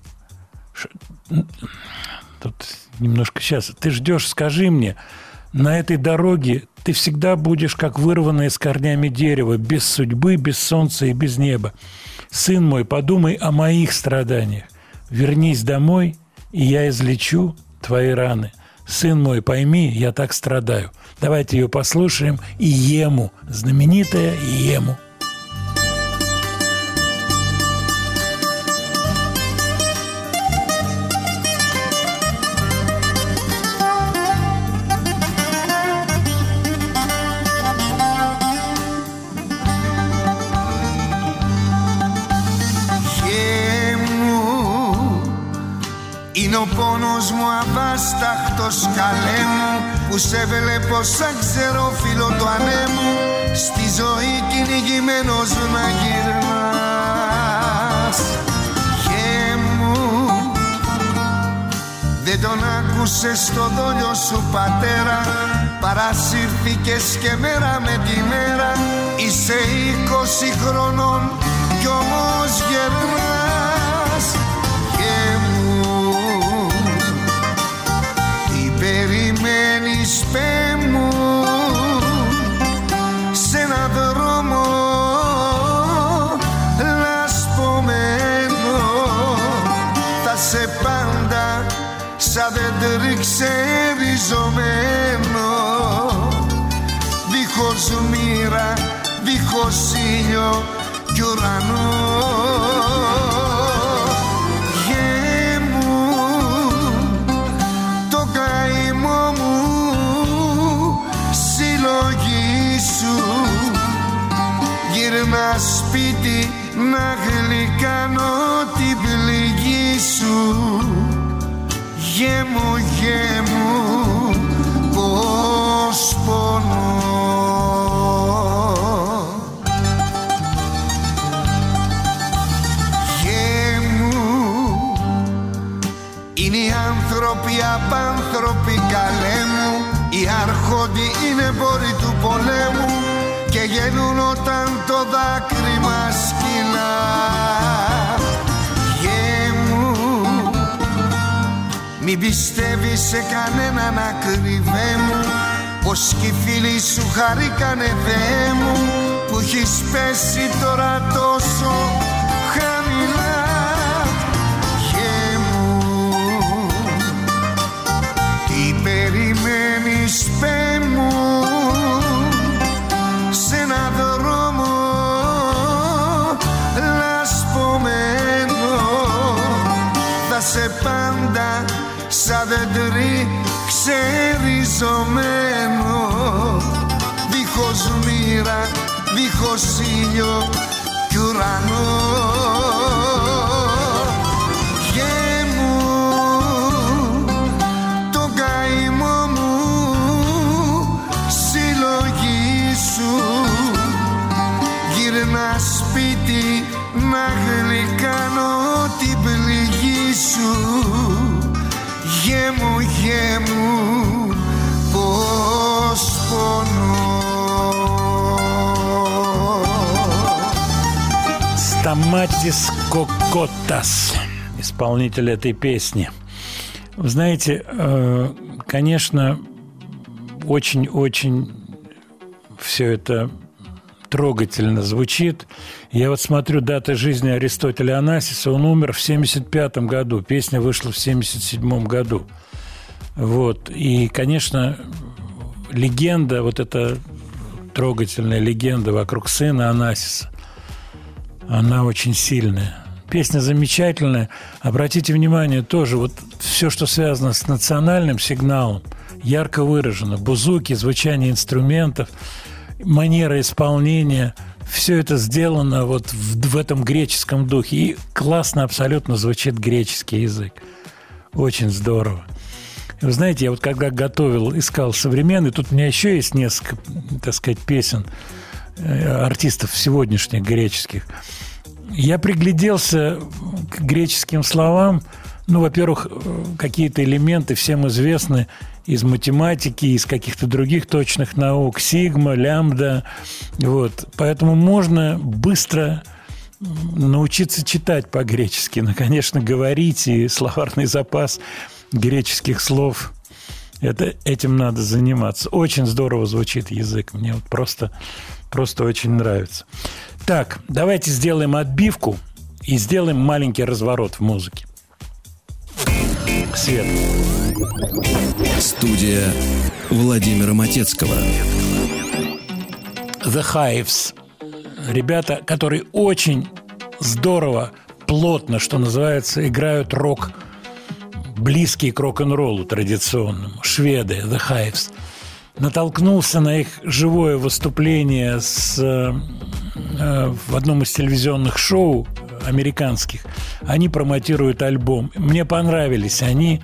Тут немножко сейчас. Ты ждешь, скажи мне, на этой дороге ты всегда будешь как вырванное с корнями дерево, без судьбы, без солнца и без неба. Сын мой, подумай о моих страданиях. Вернись домой, и я излечу твои раны. Сын мой, пойми, я так страдаю. Давайте ее послушаем. Иему, знаменитая Иему. Αβάσταχτος καλέ μου Που σε βλέπω σαν ξέρω φίλο του ανέμου Στη ζωή κυνηγημένος να γυρνάς. Γε μου Δεν τον άκουσες στο δόλιο σου πατέρα. Παρασύρθηκες και μέρα με τη μέρα. Είσαι είκοσι χρονών κι όμως γερνάς περιμένεις πέ μου Σ' ένα δρόμο. Λασπωμένο Θα σε πάντα σαν δέντρι ξεριζωμένο Δίχως μοίρα, δίχως ήλιο κι ουρανό σπίτι να γλυκάνω την πληγή σου. Γέμου γέμου πως πονώ. Γέμου είναι οι άνθρωποι απάνθρωποι καλέ μου. Οι αρχόντι είναι πόροι του πολέμου. Και γεννούν όταν το δάκρυ μας κυλά. Γε μου Μην πιστεύεις σε κανέναν ακριβέ μου Πως κι οι φίλοι σου χαρήκανε Θεέ μου Που έχεις πέσει τώρα τόσο σαν δεντρί ξεριζωμένο Δίχως μοίρα, δίχως ήλιο κι ουρανό. Γε μου το καημό μου συλλογή σου Γύρνα σπίτι να γλυκάνω την πληγή σου Γε μου, γε μου, πως πονώ Стаматис Кокотас, исполнитель этой песни. Вы знаете, э, конечно, очень-очень все это трогательно звучит. Я вот смотрю даты жизни Аристотеля Анасиса, он умер в 75 году, песня вышла в 77 году. Вот. И, конечно, легенда, вот эта трогательная легенда вокруг сына Анасиса, она очень сильная. Песня замечательная. Обратите внимание, тоже вот все, что связано с национальным сигналом, ярко выражено. Бузуки, звучание инструментов, манера исполнения. Все это сделано вот в, в этом греческом духе. И классно абсолютно звучит греческий язык. Очень здорово. Вы знаете, я вот когда готовил, искал современный, тут у меня еще есть несколько, так сказать, песен э, артистов сегодняшних греческих. Я пригляделся к греческим словам. Ну, во-первых, э, какие-то элементы всем известны из математики, из каких-то других точных наук, сигма, лямбда. Вот. Поэтому можно быстро научиться читать по-гречески. Ну, конечно, говорить и словарный запас греческих слов. Это, этим надо заниматься. Очень здорово звучит язык. Мне вот просто, просто очень нравится. Так, давайте сделаем отбивку и сделаем маленький разворот в музыке. Свет. Студия Владимира Матецкого. The Hives. Ребята, которые очень здорово, плотно, что называется, играют рок, близкий к рок-н-роллу традиционному. Шведы, The Hives. Натолкнулся на их живое выступление с, э, э, в одном из телевизионных шоу американских. Они промотируют альбом. Мне понравились они.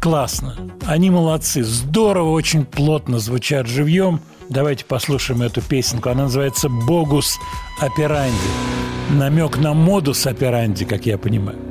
Классно. Они молодцы. Здорово, очень плотно звучат живьем. Давайте послушаем эту песенку. Она называется «Богус операнди». Намек на модус операнди, как я понимаю.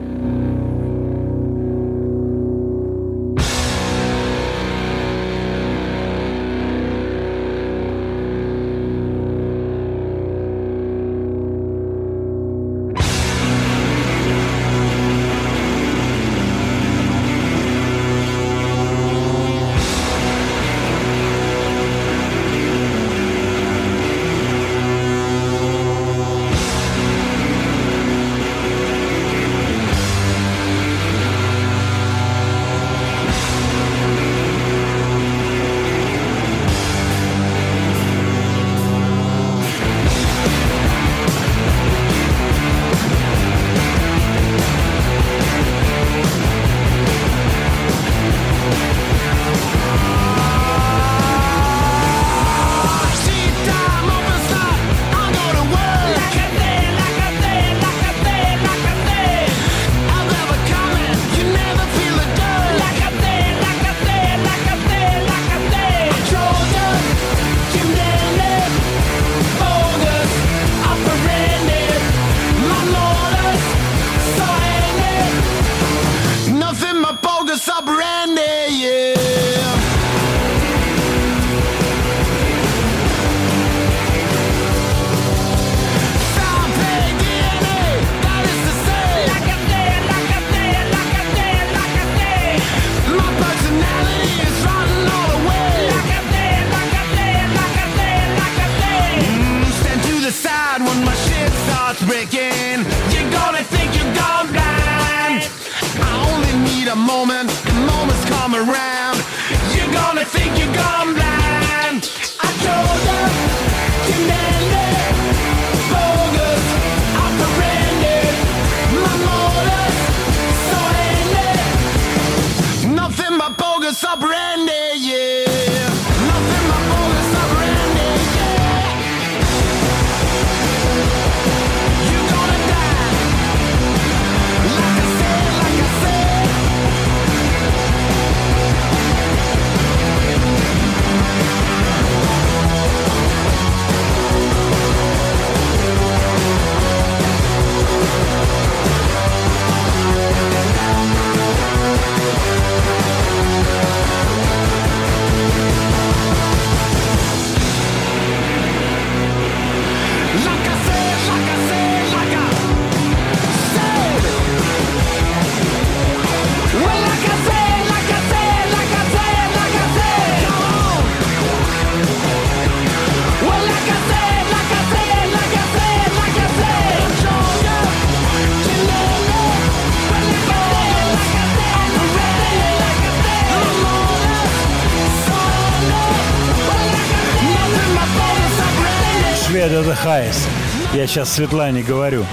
Я сейчас Светлане говорю.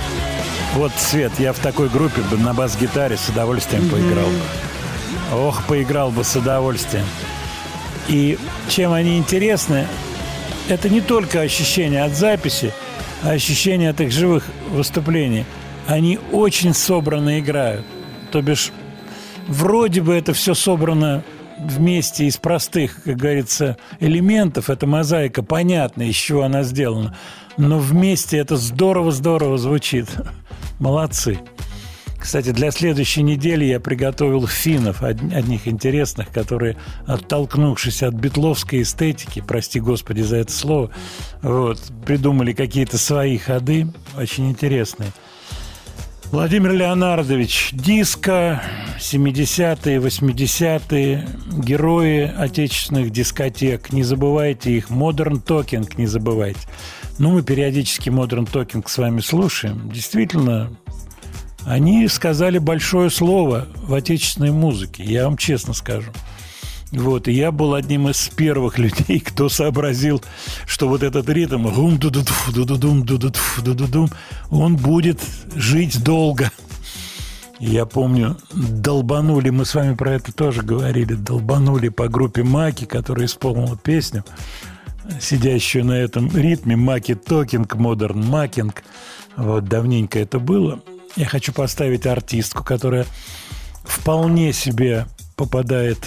Вот, Свет, я в такой группе бы на бас-гитаре с удовольствием поиграл. Ох, поиграл бы с удовольствием. И чем они интересны, это не только ощущение от записи, а ощущение от их живых выступлений. Они очень собранно играют. То бишь, вроде бы это все собрано вместе из простых, как говорится, элементов. Это мозаика, понятно, из чего она сделана. Но вместе это здорово-здорово звучит. Молодцы. Кстати, для следующей недели я приготовил финнов, од- одних интересных, которые, оттолкнувшись от битловской эстетики, прости господи за это слово, вот, придумали какие-то свои ходы, очень интересные. Владимир Леонардович, диско, 70-е, 80-е, герои отечественных дискотек, не забывайте их, Talking не забывайте. Ну, мы периодически Talking с вами слушаем. Действительно, они сказали большое слово в отечественной музыке, я вам честно скажу. Вот, и я был одним из первых людей, кто сообразил, что вот этот ритм гум ду ду ду ду дум ду ду ду ду дум он будет жить долго. Я помню, долбанули, мы с вами про это тоже говорили, долбанули по группе Маки, которая исполнила песню, сидящую на этом ритме, Маки Токинг, Modern Talking. Вот, давненько это было. Я хочу поставить артистку, которая вполне себе попадает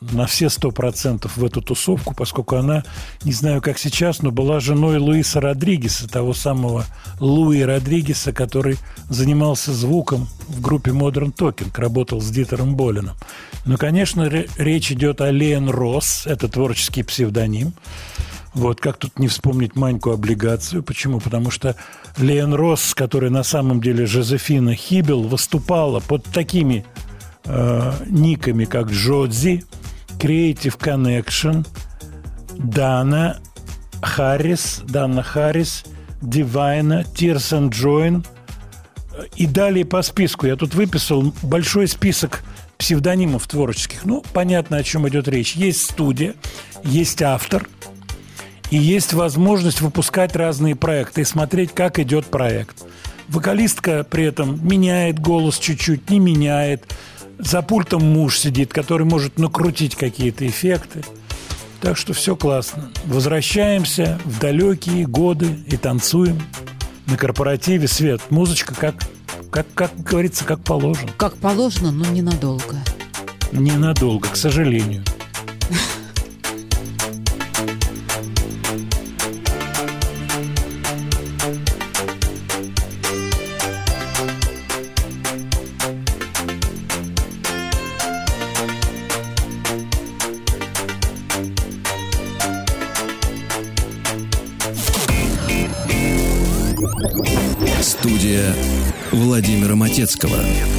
на все сто процентов в эту тусовку, поскольку она, не знаю, как сейчас, но была женой Луиса Родригеса, того самого Луи Родригеса, который занимался звуком в группе Modern Talking, работал с Дитером Боленом. Но, конечно, ре- речь идет о Лен Росс, это творческий псевдоним. Вот, как тут не вспомнить Маньку облигацию. Почему? Потому что Лен Росс, которая на самом деле Жозефина Хибел, выступала под такими э, никами, как Джодзи, Creative Connection, Дана Харрис, Дана Харрис, Дивайна, Тирсон Джоин и далее по списку. Я тут выписал большой список псевдонимов творческих. Ну, понятно, о чем идет речь. Есть студия, есть автор, и есть возможность выпускать разные проекты и смотреть, как идет проект. Вокалистка при этом меняет голос чуть-чуть, не меняет. За пультом муж сидит, который может накрутить какие-то эффекты. Так что все классно. Возвращаемся в далекие годы и танцуем на корпоративе. Свет, музычка как, как, как говорится, как положено. Как положено, но ненадолго. Ненадолго, к сожалению. Владимира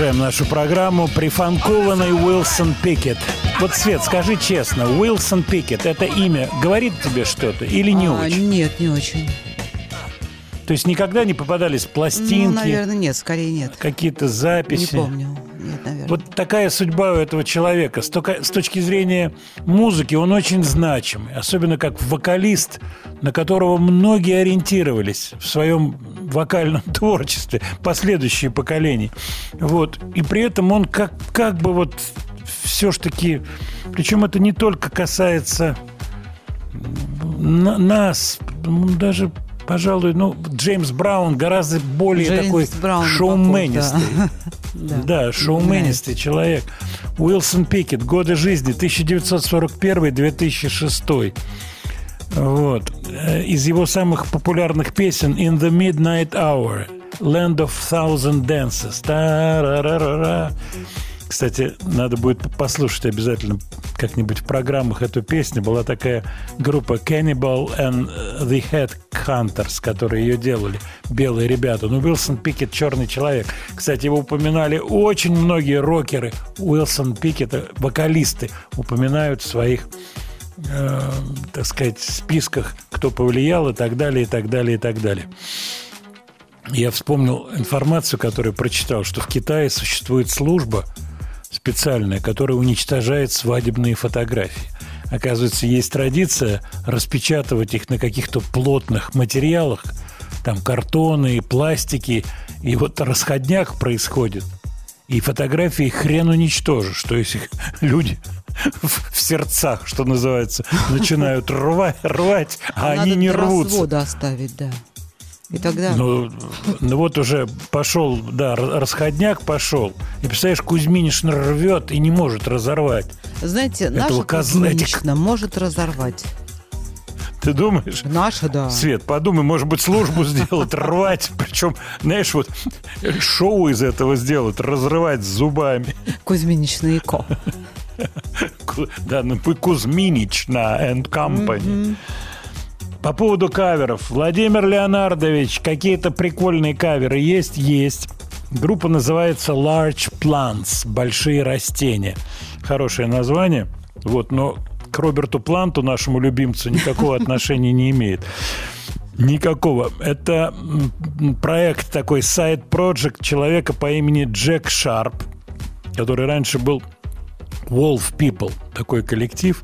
Продолжаем нашу программу. Прифанкованный Уилсон Пикет. Вот, Свет, скажи честно, Уилсон Пикет, это имя говорит тебе что-то или не А, очень? Нет, не очень. То есть никогда не попадались пластинки, Ну, наверное, нет, скорее нет. какие-то Не записи? помню. Нет, наверное. Вот такая судьба у этого человека. С, тока- с точки зрения музыки он очень значимый. Особенно как вокалист, на которого многие ориентировались в своем вокальном [laughs] творчестве, последующие поколения. Вот. И при этом он как, как бы вот все ж таки... Причем это не только касается на- нас, даже, пожалуй, ну, Джеймс Браун гораздо более Джеймс такой Браун шоуменистый. [laughs] да. Да, шоуменистый человек. Уилсон Пикет. Годы жизни 1941-2006. Вот. Э, Из его самых популярных песен «In the Midnight Hour», «Land of Thousand Dances». Та-ра-ра-ра-ра. Кстати, надо будет послушать обязательно как-нибудь в программах эту песню. Была такая группа Cannibal and the Headhunters, которые ее делали. Белые ребята. Ну, Уилсон Пикет – черный человек. Кстати, его упоминали очень многие рокеры. Уилсон Пикет, вокалисты, упоминают в своих э, так сказать, списках, кто повлиял и так далее, и так далее, и так далее. Я вспомнил информацию, которую прочитал, что в Китае существует служба специальная, которая уничтожает свадебные фотографии. Оказывается, есть традиция распечатывать их на каких-то плотных материалах, там картоны пластики, и вот расходняк происходит. И фотографии хрен уничтожишь. То есть [laughs] люди в, в сердцах, что называется, начинают рвать, рвать, а Надо они не рвутся. развода оставить, да. И тогда... Ну, ну вот уже пошел, да, расходняк пошел. И представляешь, Кузьминишна рвет и не может разорвать. Знаете, этого наша козла- Кузьминична может разорвать. Ты думаешь? Наша, да. Свет, подумай, может быть, службу сделать, рвать. Причем, знаешь, вот шоу из этого сделать, разрывать зубами. Кузьминична и ко. Да, Кузьминична and Company. По поводу каверов. Владимир Леонардович, какие-то прикольные каверы есть? Есть. Группа называется Large Plants, большие растения. Хорошее название. Вот, но к Роберту Планту, нашему любимцу, никакого отношения не имеет. Никакого. Это проект такой, сайт-проект человека по имени Джек Шарп, который раньше был Wolf People, такой коллектив.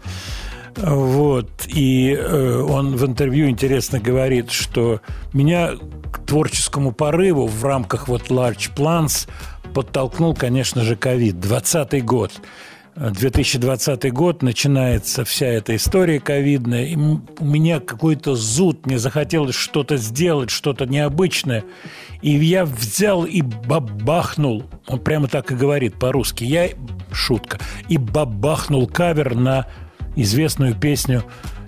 Вот. И э, он в интервью интересно говорит, что меня к творческому порыву в рамках вот Large Plans подтолкнул, конечно же, ковид. 20 год. 2020 год начинается вся эта история ковидная, и у меня какой-то зуд, мне захотелось что-то сделать, что-то необычное, и я взял и бабахнул, он прямо так и говорит по-русски, я, шутка, и бабахнул кавер на известную песню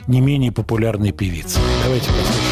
не менее популярной певицы. Давайте послушаем.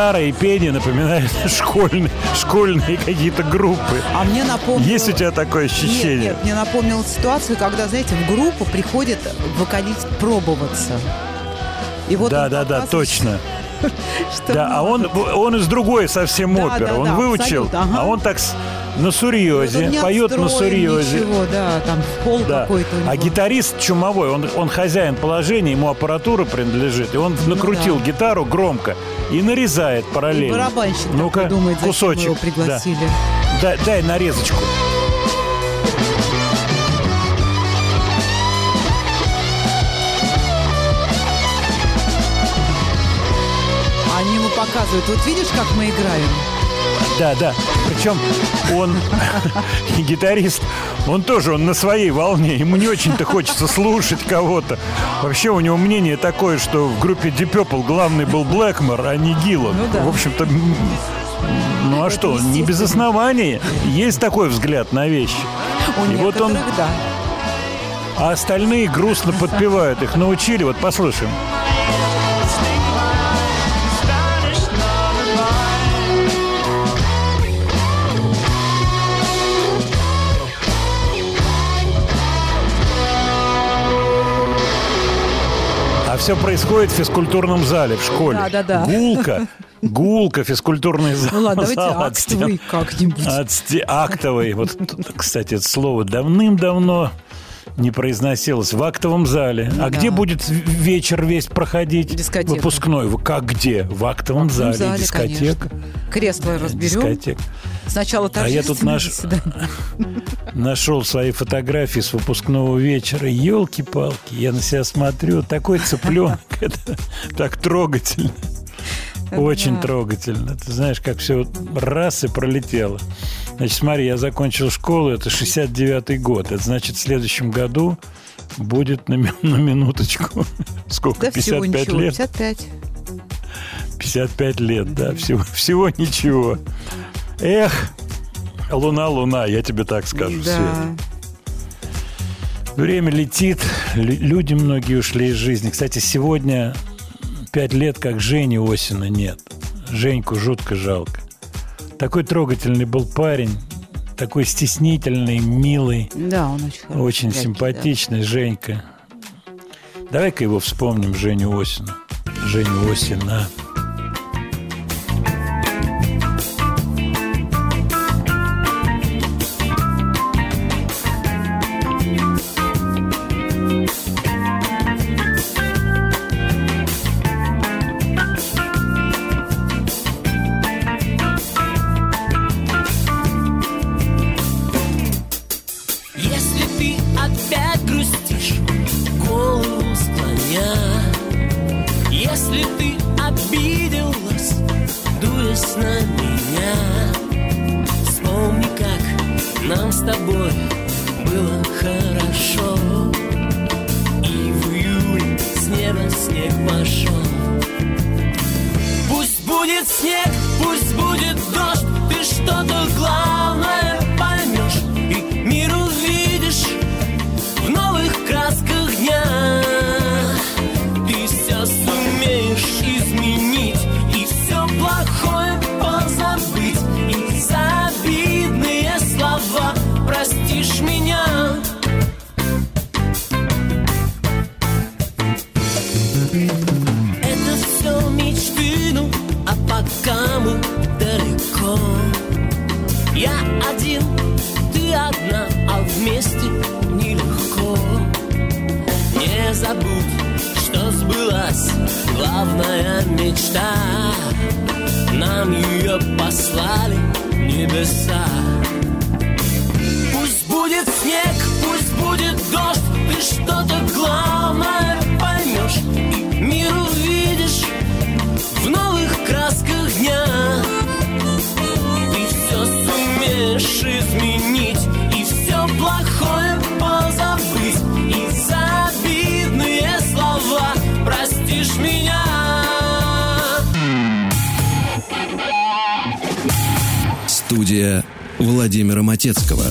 Гитара и пение напоминают [laughs] школьные, школьные какие-то группы. А мне напомнило... Есть у тебя такое ощущение? Нет, нет, мне напомнила ситуацию, когда, знаете, в группу приходит вокалист пробоваться. И вот да, да, да, точно. [laughs] что Да, а он, он из другой совсем Да, оперы. да, он да, выучил, ага. а он так на Вот сурьезе, не поет на сурьезе. Ничего, да, там пол Да. какой-то. А гитарист чумовой, он, он хозяин положения, ему аппаратура принадлежит, и он накрутил да. гитару громко и нарезает И параллельно. барабанщик Ну-ка, думает, кусочек. его пригласили. Да. Дай, дай нарезочку. Они ему показывают, вот видишь, как мы играем? Да, да. Причем он, [laughs] гитарист, он тоже, он на своей волне. Ему не очень-то хочется слушать кого-то. Вообще у него мнение такое, что в группе Deep Purple главный был Блэкмор, а не Гиллан. Ну да. В общем-то, ну а что, не без основания. Есть такой взгляд на вещи. У И вот он, да. а остальные грустно подпевают. Их научили, вот послушаем. А все происходит в физкультурном зале, в школе. Да-да-да. Гулка, гулка, физкультурный зал. Ну ладно, давайте зал актовый как-нибудь. От сте- Актовый. Вот, кстати, это слово давным-давно не произносилось. В актовом зале. А Да. где будет вечер весь проходить? Дискотека. Выпускной. Вы Как где? В актовом В зале. зале, Дискотека. конечно. Кресло разберем. Дискотека. Сначала А я тут наш-. [laughs] Нашел свои фотографии с выпускного вечера. Елки-палки, я на себя смотрю. Такой цыпленок. [laughs] Это так трогательно. Очень Да. трогательно. Ты знаешь, как все раз и пролетело. Значит, смотри, я закончил школу, это 69-й год. Это значит, в следующем году будет на, на минуточку. [laughs] Сколько? Да всего 55 ничего, лет? 55. 55 лет, да, всего, всего ничего. Эх, луна, луна, я тебе так скажу, Да. Свет. Время летит, лю- люди многие ушли из жизни. Кстати, сегодня пять лет, как Жени Осина нет. Женьку жутко жалко. Такой трогательный был парень, такой стеснительный, милый, Да, он очень хороший. очень мягкий, симпатичный Женька. Давай-ка его вспомним, Женю Осина. Женю Осина. Владимира Матецкого.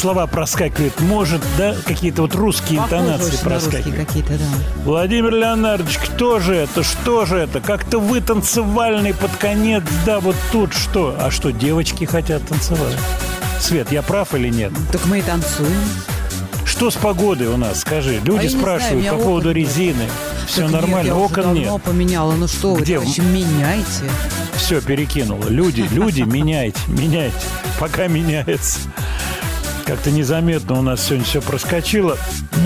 Слова проскакивают. Может, да? Какие-то вот русские Похоже интонации проскакивают. какие-то, да. Владимир Леонардович, кто же это? Что же это? Как-то вы танцевальный под конец, да, вот тут что? А что, девочки хотят танцевать? Свет, я прав или нет? Так мы и танцуем. Что с погодой у нас? Скажи. А Люди я знаю, у спрашивают меня по поводу нет. резины. Все Так нет, нормально, я уже окон давно нет. поменяла. Ну что вы, Где? меняйте. Все перекинуло. Люди, люди, [laughs] меняйте, меняйте. Пока меняется. Как-то незаметно у нас сегодня все проскочило.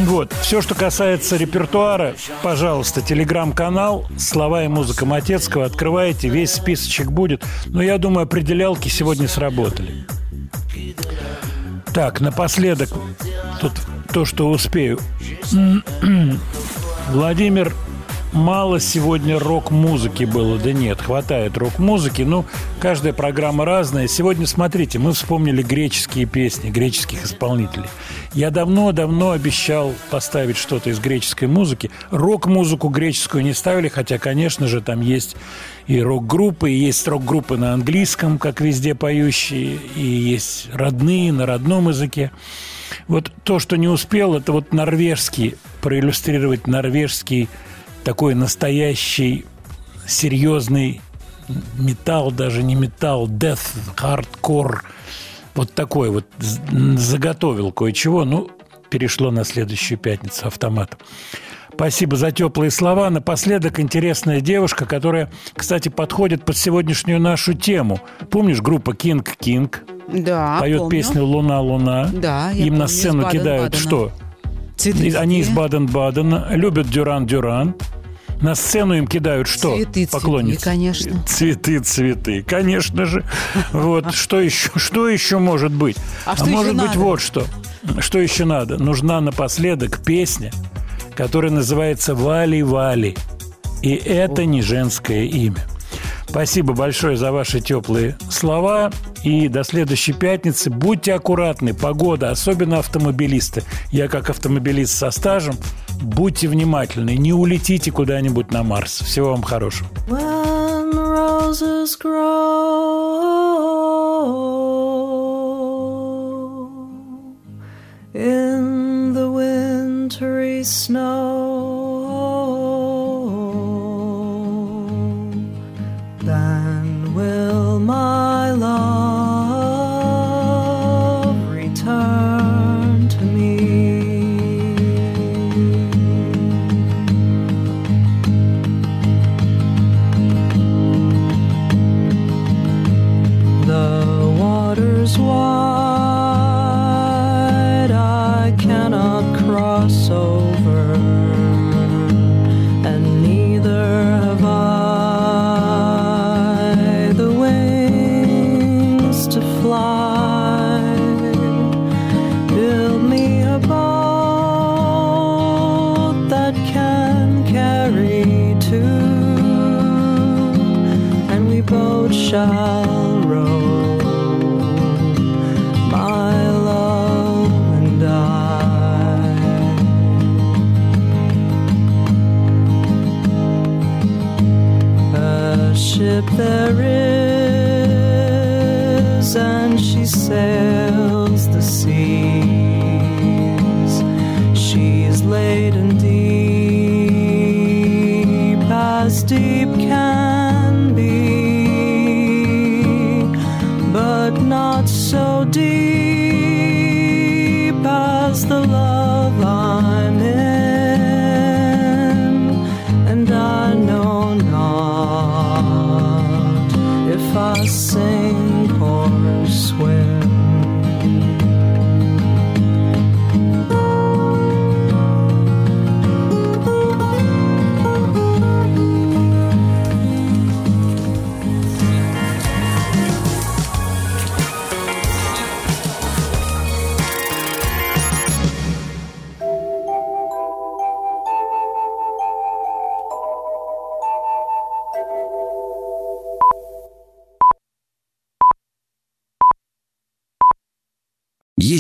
Вот. Все, что касается репертуара, пожалуйста, телеграм-канал «Слова и музыка Матецкого». Открывайте, весь списочек будет. Но я думаю, определялки сегодня сработали. Так, напоследок, тут то, что успею. Владимир, мало сегодня рок-музыки было. Да нет, хватает рок-музыки. Ну, каждая программа разная. Сегодня, смотрите, мы вспомнили греческие песни, греческих исполнителей. Я давно-давно обещал поставить что-то из греческой музыки. Рок-музыку греческую не ставили, хотя, конечно же, там есть и рок-группы, и есть рок-группы на английском, как везде поющие, и есть родные на родном языке. Вот то, что не успел, это вот норвежский, проиллюстрировать норвежский такой настоящий серьезный металл, даже не металл, death, hardcore, вот такой вот заготовил кое-чего, ну, перешло на следующую пятницу автоматом. Спасибо за теплые слова. Напоследок интересная девушка, которая, кстати, подходит под сегодняшнюю нашу тему. Помнишь группа King King? Да, Поет помню. песню «Луна, луна». Да, Им на помню, из сцену кидают что? Цветы. Они из Баден-Бадена, любят Дюран-Дюран. На сцену им кидают что? Цветы, цветы, Поклонницы. конечно. Цветы, цветы, конечно же. [laughs] Вот что еще, что еще может быть? А что еще может быть надо? вот что. Что еще надо? Нужна напоследок песня, которая называется «Вали, Вали». И это не женское имя. Спасибо большое за ваши теплые слова. И до следующей пятницы. Будьте аккуратны. Погода, особенно автомобилисты. Я как автомобилист со стажем. Будьте внимательны. Не улетите куда-нибудь на Марс. Всего вам хорошего. In the wintry snow,